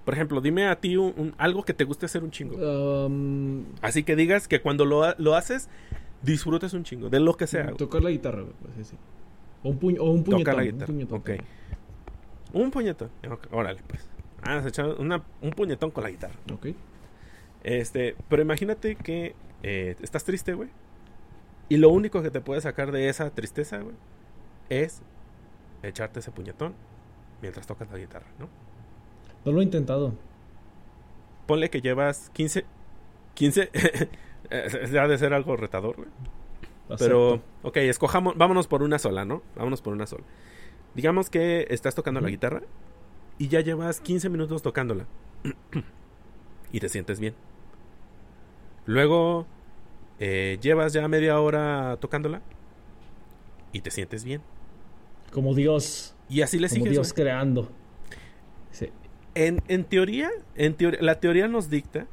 Por ejemplo, dime a ti un, algo que te guste hacer un chingo. Um, Así que digas que cuando lo, lo, haces, disfrutes un chingo, de lo que sea. Tocar la guitarra, güey. Pues, sí. O un, puño, o un puñetón. Tocar la guitarra. Un puñetón. Ok. Un puñetón. Órale, pues. Ah, has echado un puñetón con la guitarra. Ok. Este, pero imagínate que eh, estás triste, güey. Y lo único que te puede sacar de esa tristeza, güey, es echarte ese puñetón mientras tocas la guitarra, ¿no? No lo he intentado. Ponle que llevas 15. 15. ha de ser algo retador, güey. Pero, ok, escojamos. Vámonos por una sola, ¿no? Vámonos por una sola. Digamos que estás tocando la guitarra y ya llevas 15 minutos tocándola. y te sientes bien. Luego eh, llevas ya media hora tocándola y te sientes bien. Como Dios. Y así le Como Dios creando. En, en, teoría, en teoría, la teoría nos dicta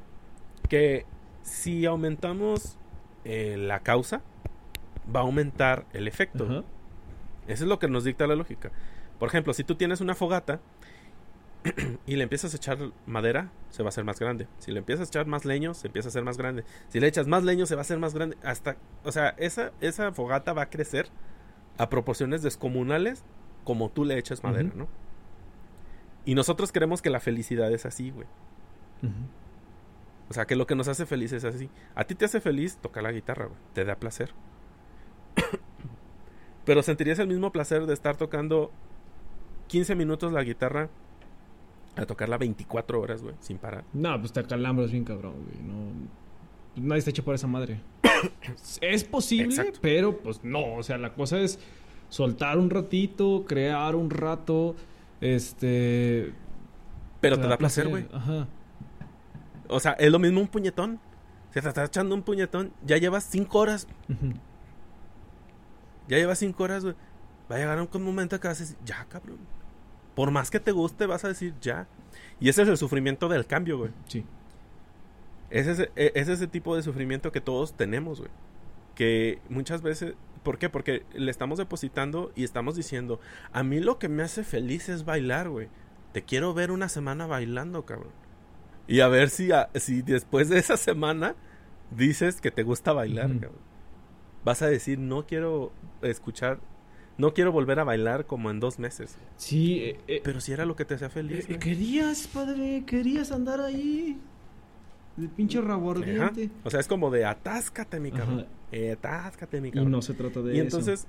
que si aumentamos eh, la causa, va a aumentar el efecto. Eso es lo que nos dicta la lógica. Por ejemplo, si tú tienes una fogata y le empiezas a echar madera, se va a hacer más grande. Si le empiezas a echar más leño, se empieza a hacer más grande. Si le echas más leño, se va a hacer más grande. Hasta, o sea, esa, esa fogata va a crecer a proporciones descomunales como tú le echas madera, ¿no? Y nosotros creemos que la felicidad es así, güey. O sea, que lo que nos hace feliz es así. A ti te hace feliz tocar la guitarra, güey. Te da placer. Pero sentirías el mismo placer de estar tocando 15 minutos la guitarra a tocarla 24 horas, güey, sin parar. No, pues te acalambras bien cabrón, güey. No, nadie está hecho por esa madre. es posible, pero pues no. O sea, la cosa es. soltar un ratito, crear un rato, este... Pero te, da placer, güey. Ajá. O sea, es lo mismo un puñetón. Si te estás echando un puñetón, ya llevas cinco horas. Ya llevas cinco horas, güey. Va a llegar un momento que decir, ya, cabrón. Por más que te guste, vas a decir, ya. Y ese es el sufrimiento del cambio, güey. Sí. Es ese, e, es ese tipo de sufrimiento que todos tenemos, güey. Que muchas veces... ¿Por qué? Porque le estamos depositando y estamos diciendo, a mí lo que me hace feliz es bailar, güey. Te quiero ver una semana bailando, cabrón. Y a ver si, si después de esa semana dices que te gusta bailar, cabrón. Vas a decir, no quiero escuchar no quiero volver a bailar como en dos meses. Sí, eh, eh, pero si era lo que te hacía feliz. Eh, querías, padre, querías andar ahí. De pinche rabo O sea, es como de atáscate, mi cabrón. atáscate, mi cabrón. Y no se trata de eso. Y entonces,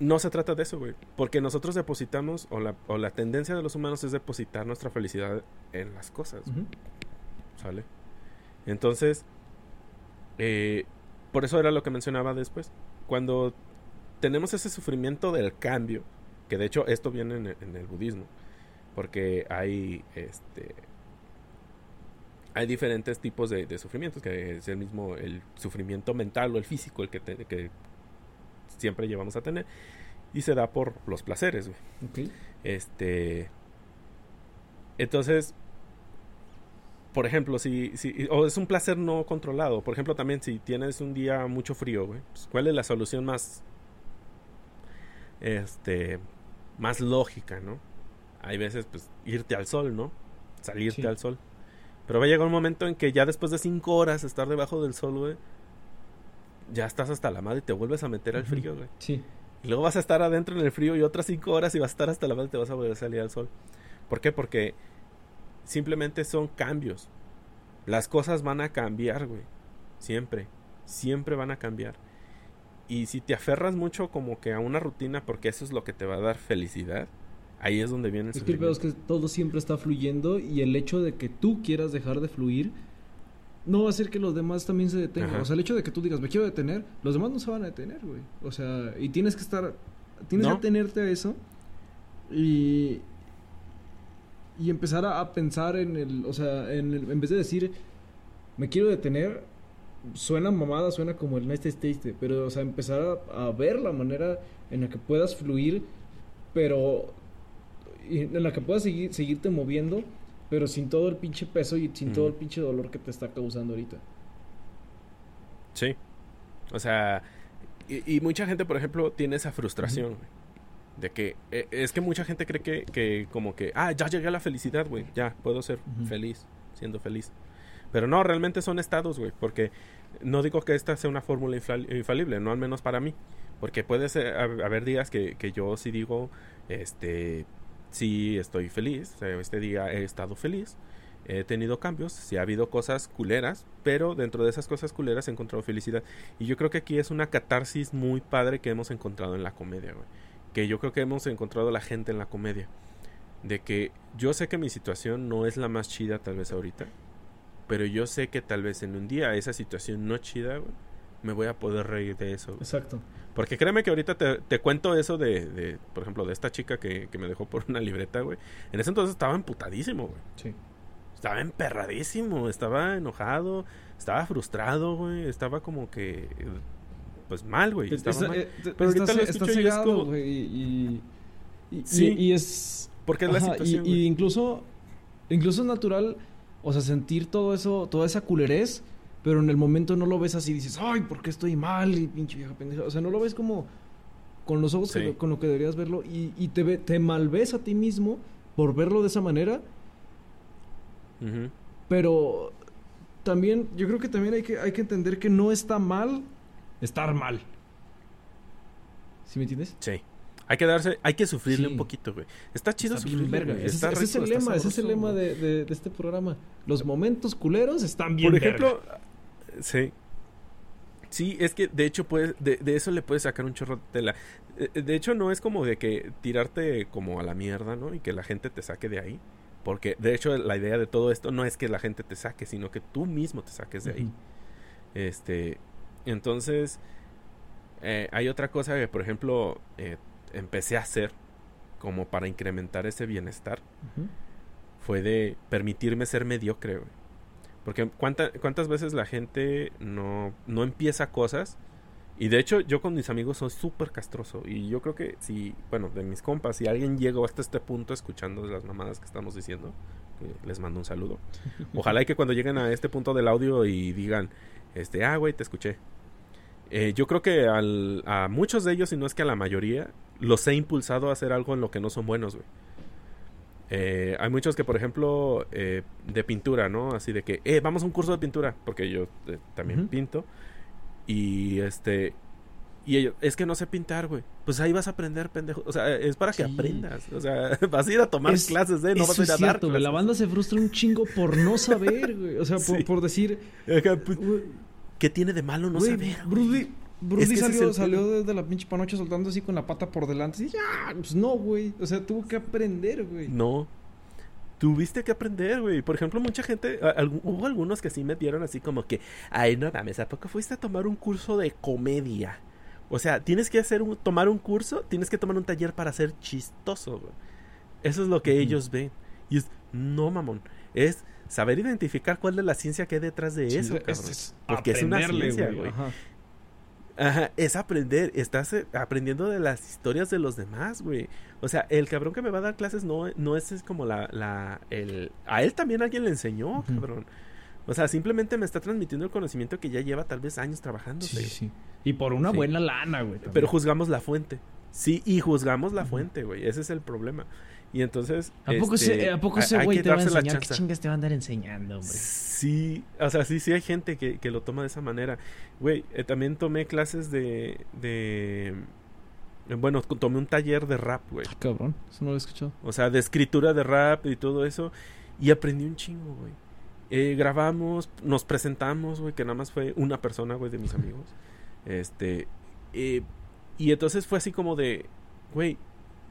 no se trata de eso, güey. Porque nosotros depositamos, o la, o la tendencia de los humanos es depositar nuestra felicidad en las cosas. ¿Sale? Entonces, por eso era lo que mencionaba después. Cuando tenemos ese sufrimiento del cambio, que de hecho esto viene en, el budismo, porque hay este hay diferentes tipos de, sufrimientos, que es el mismo el sufrimiento mental o el físico el que, que siempre llevamos a tener y se da por los placeres, Este entonces por ejemplo, si, si o es un placer no controlado, por ejemplo, también si tienes un día mucho frío, pues, ¿cuál es la solución más este, más lógica, ¿no? Hay veces, pues, irte al sol, ¿no? Salirte al sol. Pero va a llegar un momento en que ya después de cinco horas estar debajo del sol, güey, ya estás hasta la madre y te vuelves a meter al frío, güey. Sí. Y luego vas a estar adentro en el frío y otras cinco horas y vas a estar hasta la madre y te vas a volver a salir al sol. ¿Por qué? Porque simplemente son cambios. Las cosas van a cambiar, güey. Siempre. Siempre van a cambiar. Y si te aferras mucho como que a una rutina porque eso es lo que te va a dar felicidad, ahí es donde viene el Es que es que todo siempre está fluyendo y el hecho de que tú quieras dejar de fluir no va a hacer que los demás también se detengan. O sea, el hecho de que tú digas, me quiero detener, los demás no se van a detener, güey. O sea, y tienes que estar, tienes que atenerte a eso y, y empezar a, pensar en el, o sea, en, en vez de decir, me quiero detener, suena mamada, suena como el Next Stage, pero, o sea, empezar a, ver la manera en la que puedas fluir, pero en la que puedas seguir, seguirte moviendo, pero sin todo el pinche peso y sin todo el pinche dolor que te está causando ahorita. Sí. O sea, y, mucha gente, por ejemplo, tiene esa frustración, De que e, es que mucha gente cree que, que como que, ah, ya llegué a la felicidad, güey, ya puedo ser feliz, siendo feliz. Pero no, realmente son estados, güey. Porque no digo que esta sea una fórmula infalible, no al menos para mí. Porque puede ser, haber días que, que yo sí digo, este, sí estoy feliz, este día he estado feliz, he tenido cambios, sí ha habido cosas culeras, pero dentro de esas cosas culeras he encontrado felicidad. Y yo creo que aquí es una catarsis muy padre que hemos encontrado en la comedia, güey. Que yo creo que hemos encontrado la gente en la comedia. De que yo sé que mi situación no es la más chida tal vez ahorita, pero yo sé que tal vez en un día esa situación no chida, me voy a poder reír de eso. Exacto. Porque créeme que ahorita te, te cuento eso de, de, por ejemplo, de esta chica que, que, me dejó por una libreta, güey. En ese entonces estaba emputadísimo, güey. Sí. Estaba emperradísimo, estaba enojado, estaba frustrado, güey. Estaba como que, pues mal, güey. Estaba mal. Eh, pero ahorita lo escucho y es como... y, y, sí. y, es... Porque es la situación, y, incluso, incluso es natural o sea, sentir todo eso, toda esa culerez, pero en el momento no lo ves así, dices, ay, ¿por qué estoy mal? Y pinche vieja pendeja. O sea, no lo ves como con los ojos con lo que deberías verlo y, y te, te malves a ti mismo por verlo de esa manera. Pero también, yo creo que también hay que, hay que entender que no está mal estar mal. ¿Sí me entiendes? Sí. Hay que darse, hay que sufrirle un poquito, güey. Está chido sufrirle. ese, es el lema, ese es el lema de, este programa. Los momentos culeros están bien. Por ejemplo, sí. Sí, es que de hecho puedes, de, eso le puedes sacar un chorro de tela. Eh, de hecho, no es como de que tirarte como a la mierda, ¿no? Y que la gente te saque de ahí. Porque de hecho la idea de todo esto no es que la gente te saque, sino que tú mismo te saques de ahí. Este, entonces, eh, hay otra cosa que, por ejemplo, eh, empecé a hacer como para incrementar ese bienestar. Fue de permitirme ser mediocre, güey. Porque ¿cuántas veces la gente no, no empieza cosas? Y de hecho, yo con mis amigos soy súper castroso. Y yo creo que si, bueno, de mis compas, si alguien llegó hasta este punto escuchando las mamadas que estamos diciendo, les mando un saludo. Ojalá y que cuando lleguen a este punto del audio y digan, este, ah, güey, te escuché. Eh, yo creo que al, a muchos de ellos, si no es que a la mayoría, los he impulsado a hacer algo en lo que no son buenos, güey. Eh, hay muchos que, por ejemplo, eh, de pintura, ¿no? Así de que, eh, vamos a un curso de pintura, porque yo eh, también pinto. Y este, y ellos, es que no sé pintar, güey. Pues ahí vas a aprender, pendejo. O sea, es para que aprendas. O sea, vas a ir a tomar clases, ¿eh? No vas a ir a dar La banda se frustra un chingo por no saber, güey. O sea, por, decir. Pues, ¿Qué tiene de malo no saber? Bruce Bruce salió, salió desde la pinche panocha soltando así con la pata por delante. Y ya, pues no, güey. O sea, tuvo que aprender, güey. No. Tuviste que aprender, güey. Por ejemplo, mucha gente, hubo algunos que sí metieron así como que, ay, no mames, ¿a poco fuiste a tomar un curso de comedia? O sea, tienes que hacer un, tomar un curso, tienes que tomar un taller para ser chistoso, güey. Eso es lo que ellos ven. Y es, no, mamón. Es saber identificar cuál es la ciencia que hay detrás de eso, cabrón. Porque es una ciencia, güey. Ajá, es aprender, estás eh, aprendiendo de las historias de los demás, güey. O sea, el cabrón que me va a dar clases no, no es, es como la, la, el... A él también alguien le enseñó, cabrón. O sea, simplemente me está transmitiendo el conocimiento que ya lleva tal vez años trabajando. Sí, sí. Y por una buena lana, güey. Pero juzgamos la fuente. Sí, y juzgamos la fuente, güey. Ese es el problema. Y entonces. ¿A poco, este, ¿a poco ese güey te va a enseñar? ¿Qué chingas te va a andar enseñando, güey? Sí, o sea, sí, sí hay gente que, que lo toma de esa manera. Güey, eh, también tomé clases de. de bueno, tomé un taller de rap, güey. Ah, cabrón, eso no lo he escuchado. O sea, de escritura de rap y todo eso. Y aprendí un chingo, güey. Eh, grabamos, nos presentamos, güey, que nada más fue una persona, güey, de mis amigos. Este. Eh, y entonces fue así como de, güey,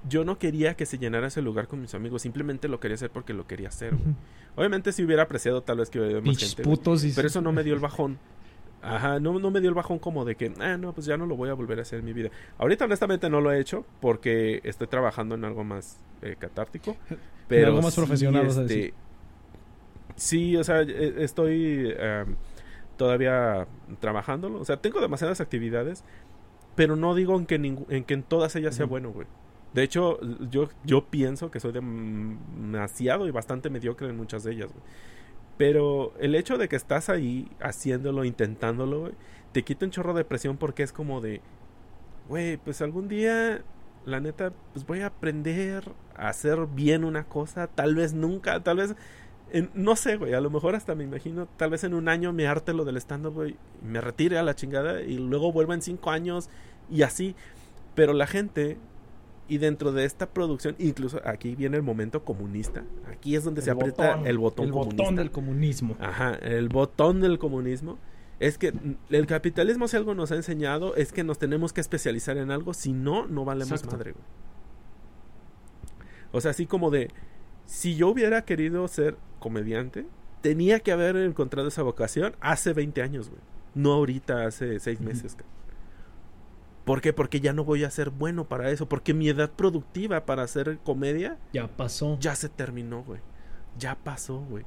yo no quería que se llenara ese lugar con mis amigos, simplemente lo quería hacer porque lo quería hacer. Obviamente si hubiera apreciado tal vez que hubiera más gente, pero eso no me dio el bajón. Ajá, no, no me dio el bajón como de que, ah, no, pues ya no lo voy a volver a hacer en mi vida. Ahorita honestamente no lo he hecho porque estoy trabajando en algo más eh, catártico. Pero algo más profesional, este, Sí, o sea, e, estoy em, todavía trabajándolo. O sea, tengo demasiadas actividades, pero no digo en que, en, que en todas ellas sea bueno, güey. De hecho, yo, yo pienso que soy demasiado y bastante mediocre en muchas de ellas, güey. Pero el hecho de que estás ahí haciéndolo, intentándolo, te quita un chorro de presión porque es como de, güey, pues algún día, la neta, pues voy a aprender a hacer bien una cosa, tal vez nunca, tal vez, no sé, güey, a lo mejor hasta me imagino, tal vez en un año me arte lo del stand-up, güey, me retire a la chingada y luego vuelva en cinco años y así. Pero la gente y dentro de esta producción, incluso aquí viene el momento comunista. Aquí es donde se aprieta el botón El botón del comunismo. Ajá, el botón del comunismo. Es que el capitalismo, si algo nos ha enseñado, es que nos tenemos que especializar en algo, si no, no valemos madre, güey. O sea, así como de, si yo hubiera querido ser comediante, tenía que haber encontrado esa vocación hace 20 años, güey. No ahorita, hace 6 meses, ¿Por qué? Porque ya no voy a ser bueno para eso. Porque mi edad productiva para hacer comedia. Ya pasó. Ya se terminó, güey. Ya pasó, güey.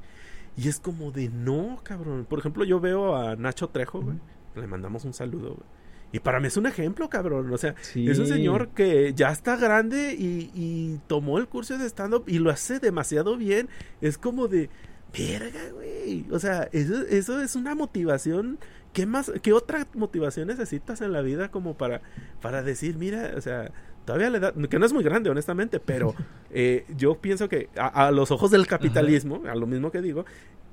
Y es como de no, cabrón. Por ejemplo, yo veo a Nacho Trejo, güey. Le mandamos un saludo, güey. Y para mí es un ejemplo, cabrón. O sea, es un señor que ya está grande y, y tomó el curso de stand-up y lo hace demasiado bien. Es como de, verga, güey. O sea, eso, eso es una motivación ¿qué más, qué otra motivación necesitas en la vida como para, para decir, mira, o sea, todavía la edad, que no es muy grande, honestamente, pero eh, yo pienso que a, los ojos del capitalismo, a lo mismo que digo,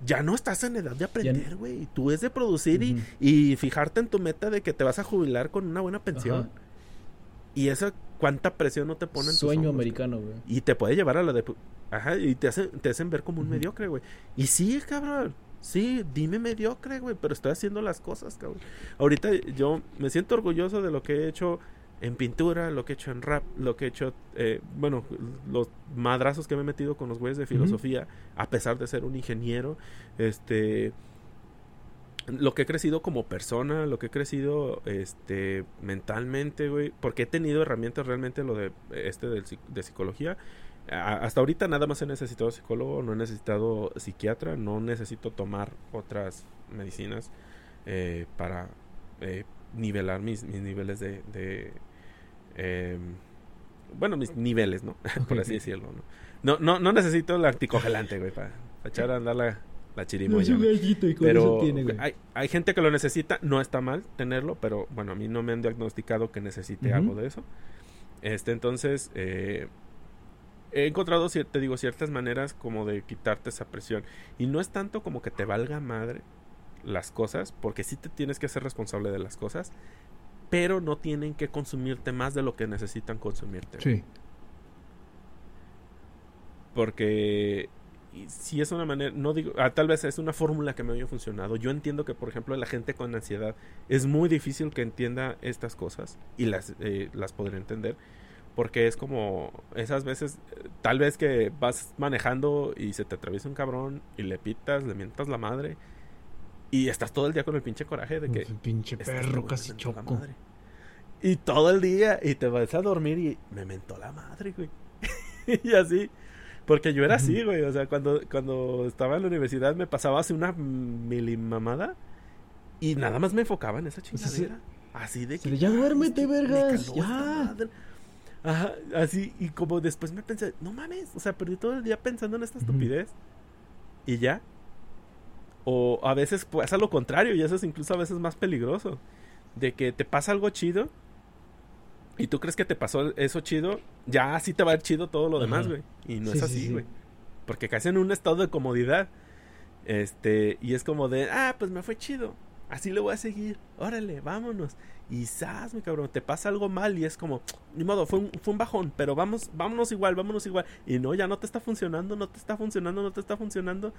ya no estás en edad de aprender, güey. Tú es de producir y, y, fijarte en tu meta de que te vas a jubilar con una buena pensión. Y esa, cuánta presión no te pone en Sueño americano, güey. Y te puede llevar a la de... Ajá, y te, hace, te hacen ver como un mediocre, güey. Y sí, cabrón. Sí, dime mediocre, güey, pero estoy haciendo las cosas, cabrón. Ahorita yo me siento orgulloso de lo que he hecho en pintura, lo que he hecho en rap, lo que he hecho, eh, bueno, los madrazos que me he metido con los güeyes de filosofía, a pesar de ser un ingeniero, este, lo que he crecido como persona, lo que he crecido este mentalmente, güey, porque he tenido herramientas realmente lo de este de psicología. Hasta ahorita nada más he necesitado psicólogo, no he necesitado psiquiatra, no necesito tomar otras medicinas eh, para eh, nivelar mis, mis niveles de, de em, bueno, mis niveles, ¿no? Por así decirlo, ¿no? No, no, no necesito el anticongelante, güey, para, echar a andar la, la chirimoya. pero hay, hay gente que lo necesita, no está mal tenerlo, pero bueno, a mí no me han diagnosticado que necesite algo de eso. Este, entonces, eh, he encontrado, te digo, ciertas maneras como de quitarte esa presión. Y no es tanto como que te valga madre las cosas, porque sí te tienes que ser responsable de las cosas, pero no tienen que consumirte más de lo que necesitan consumirte. Sí. Porque si es una manera, no digo, ah, tal vez es una fórmula que me haya funcionado. Yo entiendo que, por ejemplo, la gente con ansiedad es muy difícil que entienda estas cosas y las, eh, las podré entender. Porque es como esas veces, tal vez que vas manejando y se te atraviesa un cabrón y le pitas, le mientas la madre y estás todo el día con el pinche coraje de que... El pinche perro casi choco. Y todo el día y te vas a dormir y me mentó la madre, güey. y así. Porque yo era así, güey. O sea, cuando, cuando estaba en la universidad me pasaba así una milimamada y nada más me enfocaba en esa chingadera. así de que. Ya duérmete, vergas. Ya. Ajá, así. Y como después me pensé, no mames. O sea, perdí todo el día pensando en esta estupidez. Y ya. O a veces pasa lo contrario. Y eso es incluso a veces más peligroso. De que te pasa algo chido y tú crees que te pasó eso chido, ya así te va a ir chido todo lo demás, güey. Y no es así, güey. Porque caes en un estado de comodidad. Este, y es como de, ah, pues me fue chido. Así le voy a seguir. Órale, vámonos. Y sas, mi cabrón, te pasa algo mal y es como, ni modo, fue un, fue un bajón, pero vamos, vámonos igual, vámonos igual. Y no, ya no te está funcionando, no te está funcionando, no te está funcionando.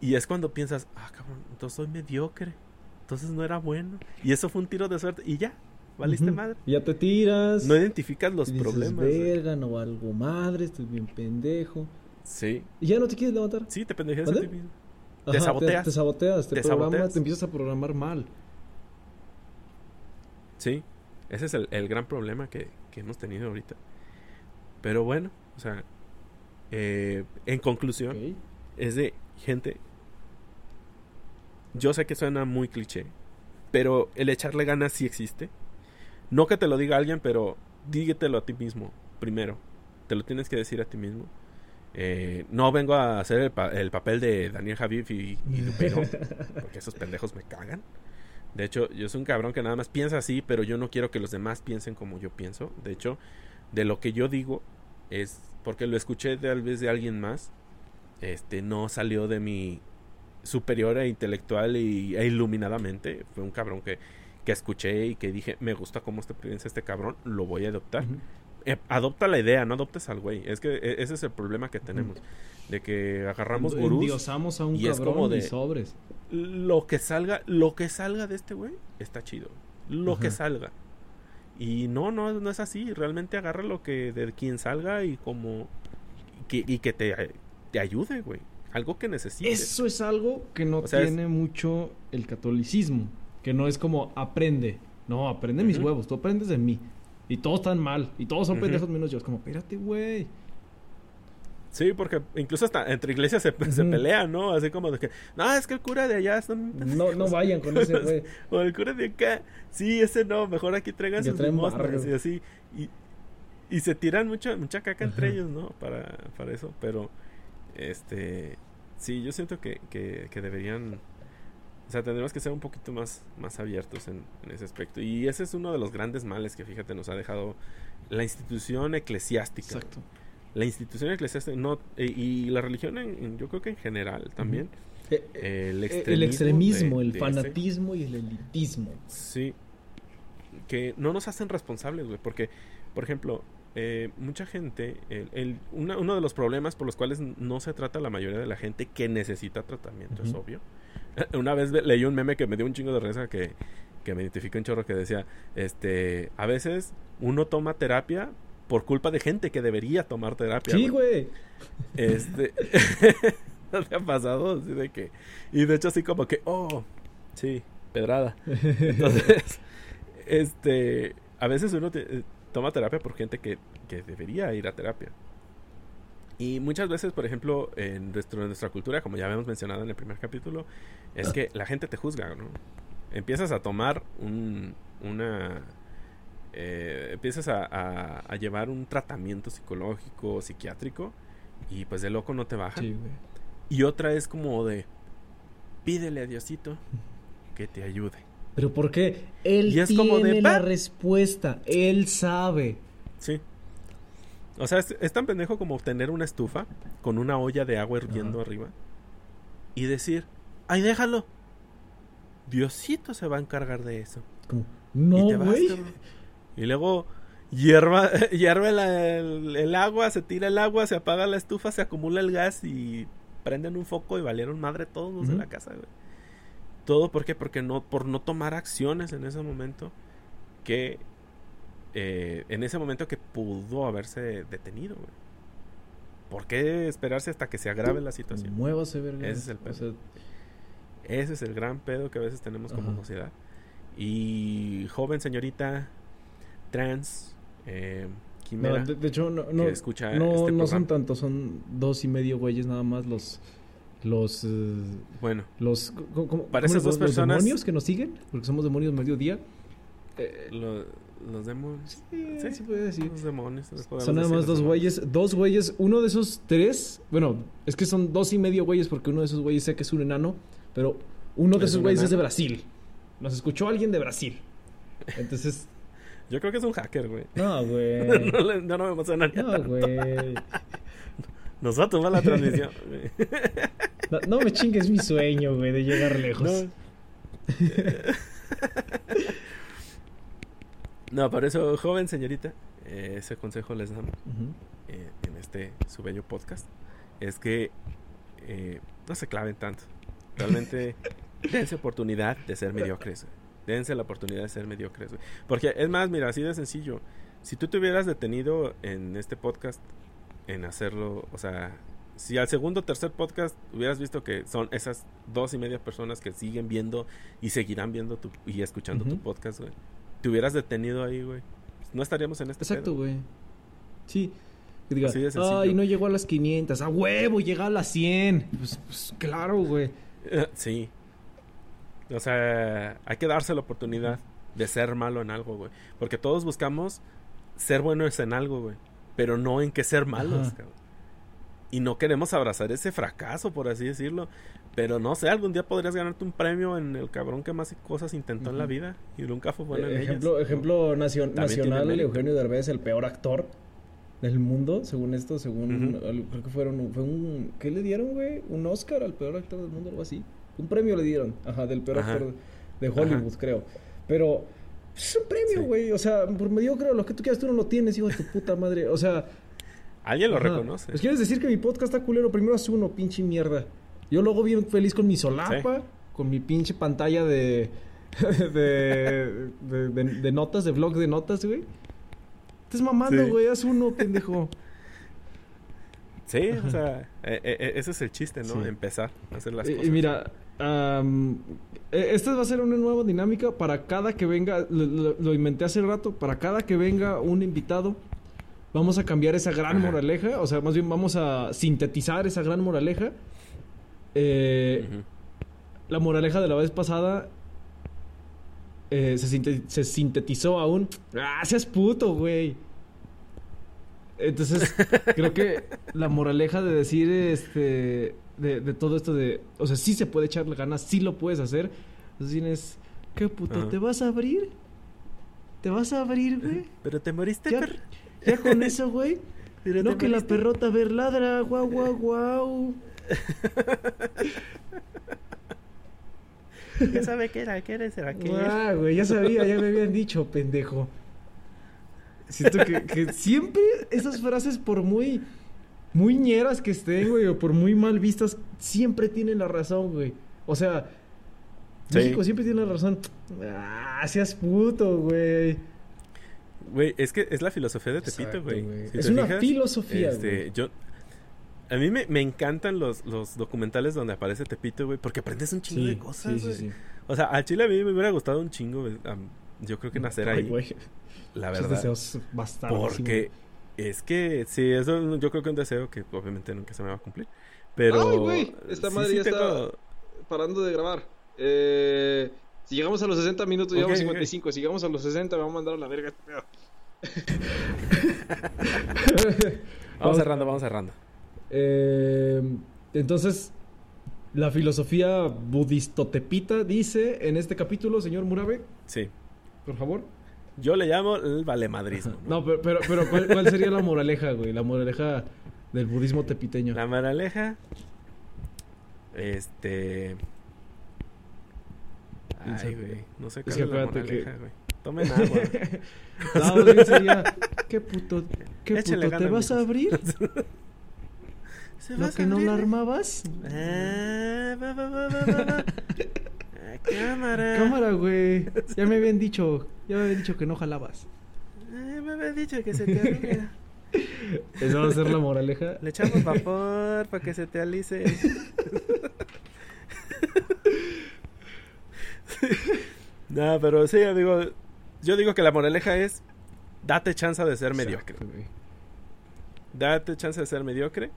Y es cuando piensas, ah, cabrón, entonces soy mediocre. Entonces no era bueno. Y eso fue un tiro de suerte. Y ya, valiste madre. Ya te tiras. No identificas los problemas. Verga, no valgo madre, estoy bien pendejo. Sí. ¿Y ya no te quieres levantar? Sí, te pendejeas a ti mismo. Te saboteas. Te, saboteas, te, programas, te empiezas a programar mal. Sí, ese es el, el gran problema que, que, hemos tenido ahorita. Pero bueno, o sea, eh, en conclusión, es de gente. Yo sé que suena muy cliché, pero el echarle ganas sí existe. No que te lo diga alguien, pero dígetelo a ti mismo primero. Te lo tienes que decir a ti mismo. Eh, no vengo a hacer el, papel de Daniel Javif y, y porque esos pendejos me cagan. De hecho, yo soy un cabrón que nada más piensa así, pero yo no quiero que los demás piensen como yo pienso. De hecho, de lo que yo digo es porque lo escuché tal vez de alguien más. Este no salió de mi superior e intelectual y, e iluminadamente. Fue un cabrón que que escuché y que dije, me gusta cómo este piensa este cabrón, lo voy a adoptar. Adopta la idea, no adoptes al güey. Es que e, ese es el problema que tenemos. De que agarramos gurús. Endiosamos a un y cabrón es como de, sobres. Lo que salga, lo que salga de este güey está chido. Lo que salga. Y no, no, no es así. Realmente agarra lo que de quien salga y como. Que, y que te, te ayude, güey. Algo que necesites. Eso es algo que no tiene mucho el catolicismo. Que no es como aprende. No, aprende mis huevos. Tú aprendes de mí. Y todos están mal. Y todos son pendejos menos yo. Es como, espérate, güey. Sí, porque incluso hasta entre iglesias se, pelean, ¿no? Así como de que, no, es que el cura de allá. No, no vayan con ese güey. o el cura de acá, sí, ese no, mejor aquí traigan sus limosnas y así. Y, y se tiran mucha, mucha caca entre ellos, ¿no? Para, para eso, pero, este, sí, yo siento que, que, que deberían o sea, tendremos que ser un poquito más, más abiertos en, ese aspecto. Y ese es uno de los grandes males que, fíjate, nos ha dejado la institución eclesiástica. Exacto. La institución eclesiástica, no, e, y la religión, en, yo creo que en general también. Eh, eh, el, extremismo, el, extremismo, el fanatismo y el elitismo. Sí. Que no nos hacen responsables, güey. Porque, por ejemplo, eh, mucha gente, el, uno de los problemas por los cuales no se trata la mayoría de la gente que necesita tratamiento, es obvio Una vez leí un meme que me dio un chingo de risa que, que me identificó un chorro que decía, este, a veces uno toma terapia por culpa de gente que debería tomar terapia. Sí, güey. Este, ¿no te ha pasado? Así de que, y de hecho así como que, oh, Sí, pedrada. Entonces, este, a veces uno te- eh, toma terapia por gente que, que debería ir a terapia. Y muchas veces, por ejemplo, en, nuestro- en nuestra cultura, como ya habíamos mencionado en el primer capítulo, es que la gente te juzga, ¿no? Empiezas a tomar un, una... eh, empiezas a, a- a llevar un tratamiento psicológico, psiquiátrico, y pues de loco no te baja. Sí, güey. Y otra es como de, pídele a Diosito que te ayude. Pero ¿por qué? Él Y es tiene como de, la respuesta. Él sabe. Sí. O sea, es, es tan pendejo como tener una estufa con una olla de agua hirviendo arriba y decir, ay, déjalo. Diosito se va a encargar de eso. Y no, güey. cabrón. Y luego hierva, hierve la- el, el agua, se tira el agua, se apaga la estufa, se acumula el gas y prenden un foco y valieron madre todos los de la casa, güey. Todo ¿por qué? porque no, por no tomar acciones en ese momento que eh, en ese momento que pudo haberse detenido, güey. ¿Por qué esperarse hasta que se agrave la situación? Muévase, verga. Ese es el O pedo. sea, Ese es el gran pedo que a veces tenemos como Ajá. sociedad. Y joven señorita trans, eh, no, quimera, de, de hecho, no, no, que escucha no, este no son tantos, son dos y medio güeyes nada más los... Los... eh, Bueno, los ¿cómo- Para cómo esas les- dos los personas- demonios que nos siguen? Porque somos demonios mediodía. Eh, lo- los demonios. sí, sí, se puede decir. Los demonios. Son nada más dos güeyes, dos güeyes, uno de esos tres, bueno, es que son dos y medio güeyes porque uno de esos güeyes sé que es un enano, pero uno de ¿Es esos güeyes es de? Brasil. Nos escuchó alguien de Brasil. Entonces, Yo creo que es un hacker, güey. no, güey. no, no, no me emocionaría. No, güey. Nos va a tomar la transmisión. No, no me chingues mi sueño, güey, de llegar lejos. No. por eso, joven señorita, eh, ese consejo les damos eh, en este su bello podcast. Es que eh, no se claven tanto. Realmente dense oportunidad de ser mediocres. Dense la oportunidad de ser mediocres. güey. Porque es más, mira, así de sencillo. Si tú te hubieras detenido en este podcast en hacerlo, o sea, si al segundo o tercer podcast hubieras visto que son esas dos y media personas que siguen viendo y seguirán viendo tu, y escuchando tu podcast, güey, te hubieras detenido ahí, güey. No estaríamos en este Exacto, pedo. güey. Sí. Que diga, Así de sencillo. ay, no llegó a las 500. ¡A huevo! Llega a las 100. Pues, pues claro, güey. Eh, Sí. O sea, hay que darse la oportunidad de ser malo en algo, güey. Porque todos buscamos ser buenos en algo, güey. Pero no en que ser malos, Ajá. cabrón. Y no queremos abrazar ese fracaso, por así decirlo. Pero no sé, algún día podrías ganarte un premio en el cabrón que más cosas intentó en la vida y nunca fue bueno en Eh, ellas. ejemplo, ejemplo nacion- También nacional. Eugenio Derbez, el peor actor del mundo, según esto, según creo que fueron fue un ¿qué le dieron, güey? Un Oscar al peor actor del mundo algo así. Un premio le dieron, ajá, del peor Ajá. actor de Hollywood, Ajá. creo. Pero es un premio, Sí. güey, o sea, por mediocre lo que tú quieras tú no lo tienes, hijo de tu puta madre. O sea, Alguien lo ajá. reconoce. Pues quieres decir que mi podcast está culero, primero haz uno, pinche mierda. Yo luego bien feliz con mi solapa, con mi pinche pantalla de de, de, de- de notas, de blog de notas, güey. Estás mamando, Sí. güey, haz uno, pendejo. Sí, o sea, eh, eh, ese es el chiste, ¿no? Sí. Empezar a hacer las Y- cosas. Y mira, eh, esta va a ser una nueva dinámica para cada que venga, lo, lo- lo inventé hace rato, para cada que venga un invitado, vamos a cambiar esa gran Ajá. moraleja, o sea, más bien vamos a sintetizar esa gran moraleja. Eh. La moraleja de la vez pasada eh, se, sinte- se sintetizó a un... ¡Ah, seas puto, güey! Entonces, creo que la moraleja de decir, este... De, de todo esto de... O sea, sí se puede echarle ganas, sí lo puedes hacer. Entonces tienes... ¿Qué puto? ¿Te vas a abrir? ¿Te vas a abrir, güey? Pero te moriste, Ya, perro. ya con eso, güey. No que la perrota ver ladra, guau, guau, guau. ¿Quién sabe qué era? ¿Qué era? ¿Será que Ah, güey, ya sabía, ya me habían dicho, pendejo. Siento que, que siempre esas frases, por muy, muy ñeras que estén, güey, o por muy mal vistas, siempre tienen la razón, güey. O sea, Sí. México siempre tiene la razón. Ah, seas puto, güey. Güey, es que es la filosofía de Tepito, güey. güey. Si Es te una fijas, filosofía, este, güey. Yo, A mí me, me encantan los, los documentales donde aparece Tepito, güey, porque aprendes un chingo Sí, de cosas, sí, güey. sí, sí. O sea, a Chile a mí me hubiera gustado un chingo, yo creo que nacer Ay, ahí, güey. la Esos verdad. deseos Porque es que, sí, eso yo creo que es un deseo que obviamente nunca se me va a cumplir. Pero. Ay, güey, esta sí, madre sí ya está- tengo- Parando de grabar. Eh, si llegamos a los 60 minutos, llegamos a 55. Si llegamos a los 60, me vamos a mandar a la verga este pedo. Vamos cerrando, vamos cerrando. Eh, entonces, la filosofía budistotepita dice en este capítulo, señor Murabe, Sí. por favor. Yo le llamo el valemadrismo. ¿no? No, pero, pero, pero ¿cuál, cuál sería la moraleja, güey? La moraleja del budismo tepiteño. La moraleja. Este. Ay, güey. No sé que es la que- moraleja, güey. Tomen agua. No, sería, ¿qué puto, qué Échale puto te vas a abrir? ¿Se ¿Lo que no la armabas? Ah, va, va, va, va, va, va. Ah, cámara. Cámara, güey. Ya me habían dicho, ya me habían dicho que no jalabas. Ay, me había dicho que se te arruga. Esa va a ser la moraleja. Le echamos vapor para que se te alice. no, pero sí, amigo. Yo digo que la moraleja es date chance de ser mediocre. Exacto. Date chance de ser mediocre.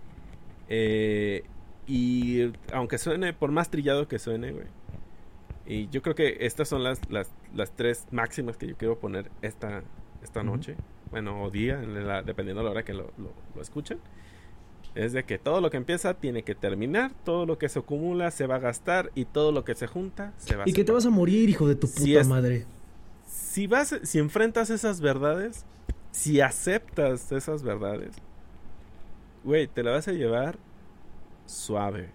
Eh, y aunque suene, por más trillado que suene, güey. Y yo creo que estas son las, las, las tres máximas que yo quiero poner esta, esta Ujú. noche. Bueno, o día, la- dependiendo de la hora que lo, lo, lo escuchen. Es de que todo lo que empieza tiene que terminar, todo lo que se acumula se va a gastar y todo lo que se junta se va a Y que te vas a morir, hijo de tu puta Si es- madre. si vas, si enfrentas esas verdades, si aceptas esas verdades, güey, te la vas a llevar suave,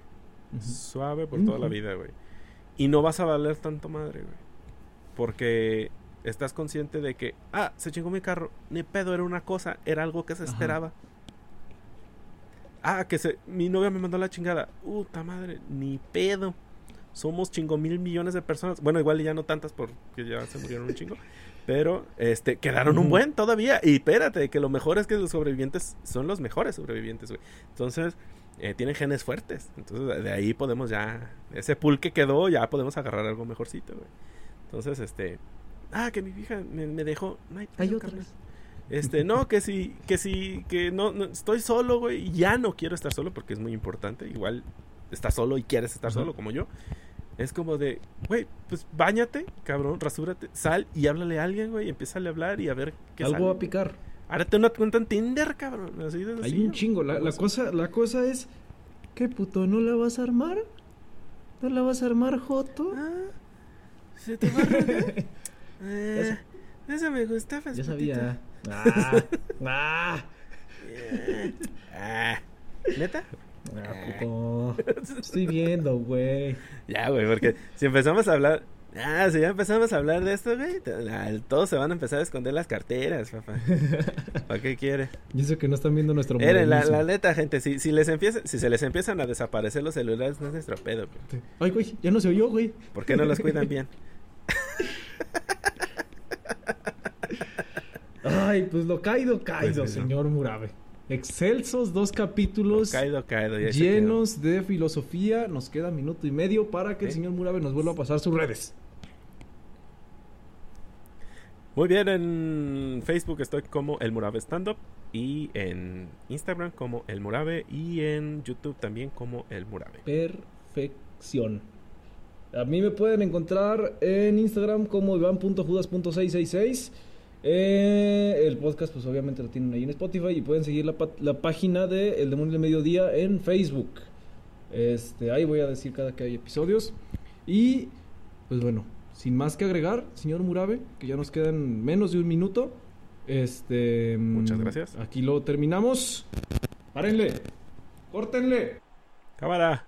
suave por toda la vida, güey. Y no vas a valer tanto madre, güey. Porque estás consciente de que, ah, se chingó mi carro, ni pedo, era una cosa, era algo que se Ajá. esperaba. Ah, que se, mi novia me mandó la chingada. Puta madre, ni pedo. Somos chingo mil millones de personas. Bueno, igual ya no tantas porque ya se murieron un chingo. Pero, este, quedaron un buen todavía. Y espérate, que lo mejor es que los sobrevivientes son los mejores sobrevivientes, güey. Entonces, eh, tienen genes fuertes. Entonces, de- ahí podemos ya, ese pool que quedó, ya podemos agarrar algo mejorcito, güey. Entonces, este, ah, que mi hija me, me dejó. No hay, otras. Este, no, que sí, que sí, que no, no, estoy solo, güey, y ya no quiero estar solo porque es muy importante. Igual estás solo y quieres estar solo como yo. Es como de, güey, pues bañate, cabrón, rasúrate, sal y háblale a alguien, güey, y empieza a hablar y a ver qué Algo sale. va a picar. Árate una cuenta en Tinder, cabrón. Así de Hay un chingo. La, la cosa, la cosa es, ¿qué puto? ¿No la vas a armar? ¿No la vas a armar, Joto? Ah, ¿Se te va a? Ah, eso me gustaba. Ya sabía. Ah, ah, Ah, ¿Neta? Puto. Estoy viendo, güey. Ya, güey, porque si empezamos a hablar. Ah, si ya empezamos a hablar de esto, güey, todos se van a empezar a esconder las carteras, papá. ¿Para qué quiere? Y eso que no están viendo nuestro Miren, la, la neta, gente, si, si les empieza, si se les empiezan a desaparecer los celulares, no es nuestro pedo, güey. Ay, güey, ya no se oyó, güey. ¿Por qué no los cuidan bien? Ay, pues lo caído, caído, Pues, ¿no? señor Murabe. Excelsos dos capítulos caído, caído. ya llenos de filosofía. Nos queda minuto y medio para que el señor Murabe nos vuelva a pasar sus redes. Muy bien, en Facebook estoy como El Murabe Stand Up. Y en Instagram como El Murabe. Y en YouTube también como El Murabe. Perfección. A mí me pueden encontrar en Instagram como iván.judas.666. Eh, el podcast, pues obviamente lo tienen ahí en Spotify. Y pueden seguir la, la página de El Demonio del Mediodía en Facebook. Este, ahí voy a decir cada que hay episodios. Y, pues bueno, sin más que agregar, señor Murabe, que ya nos quedan menos de un minuto. Este, Muchas gracias. Aquí lo terminamos. Párenle. Córtenle. Cámara.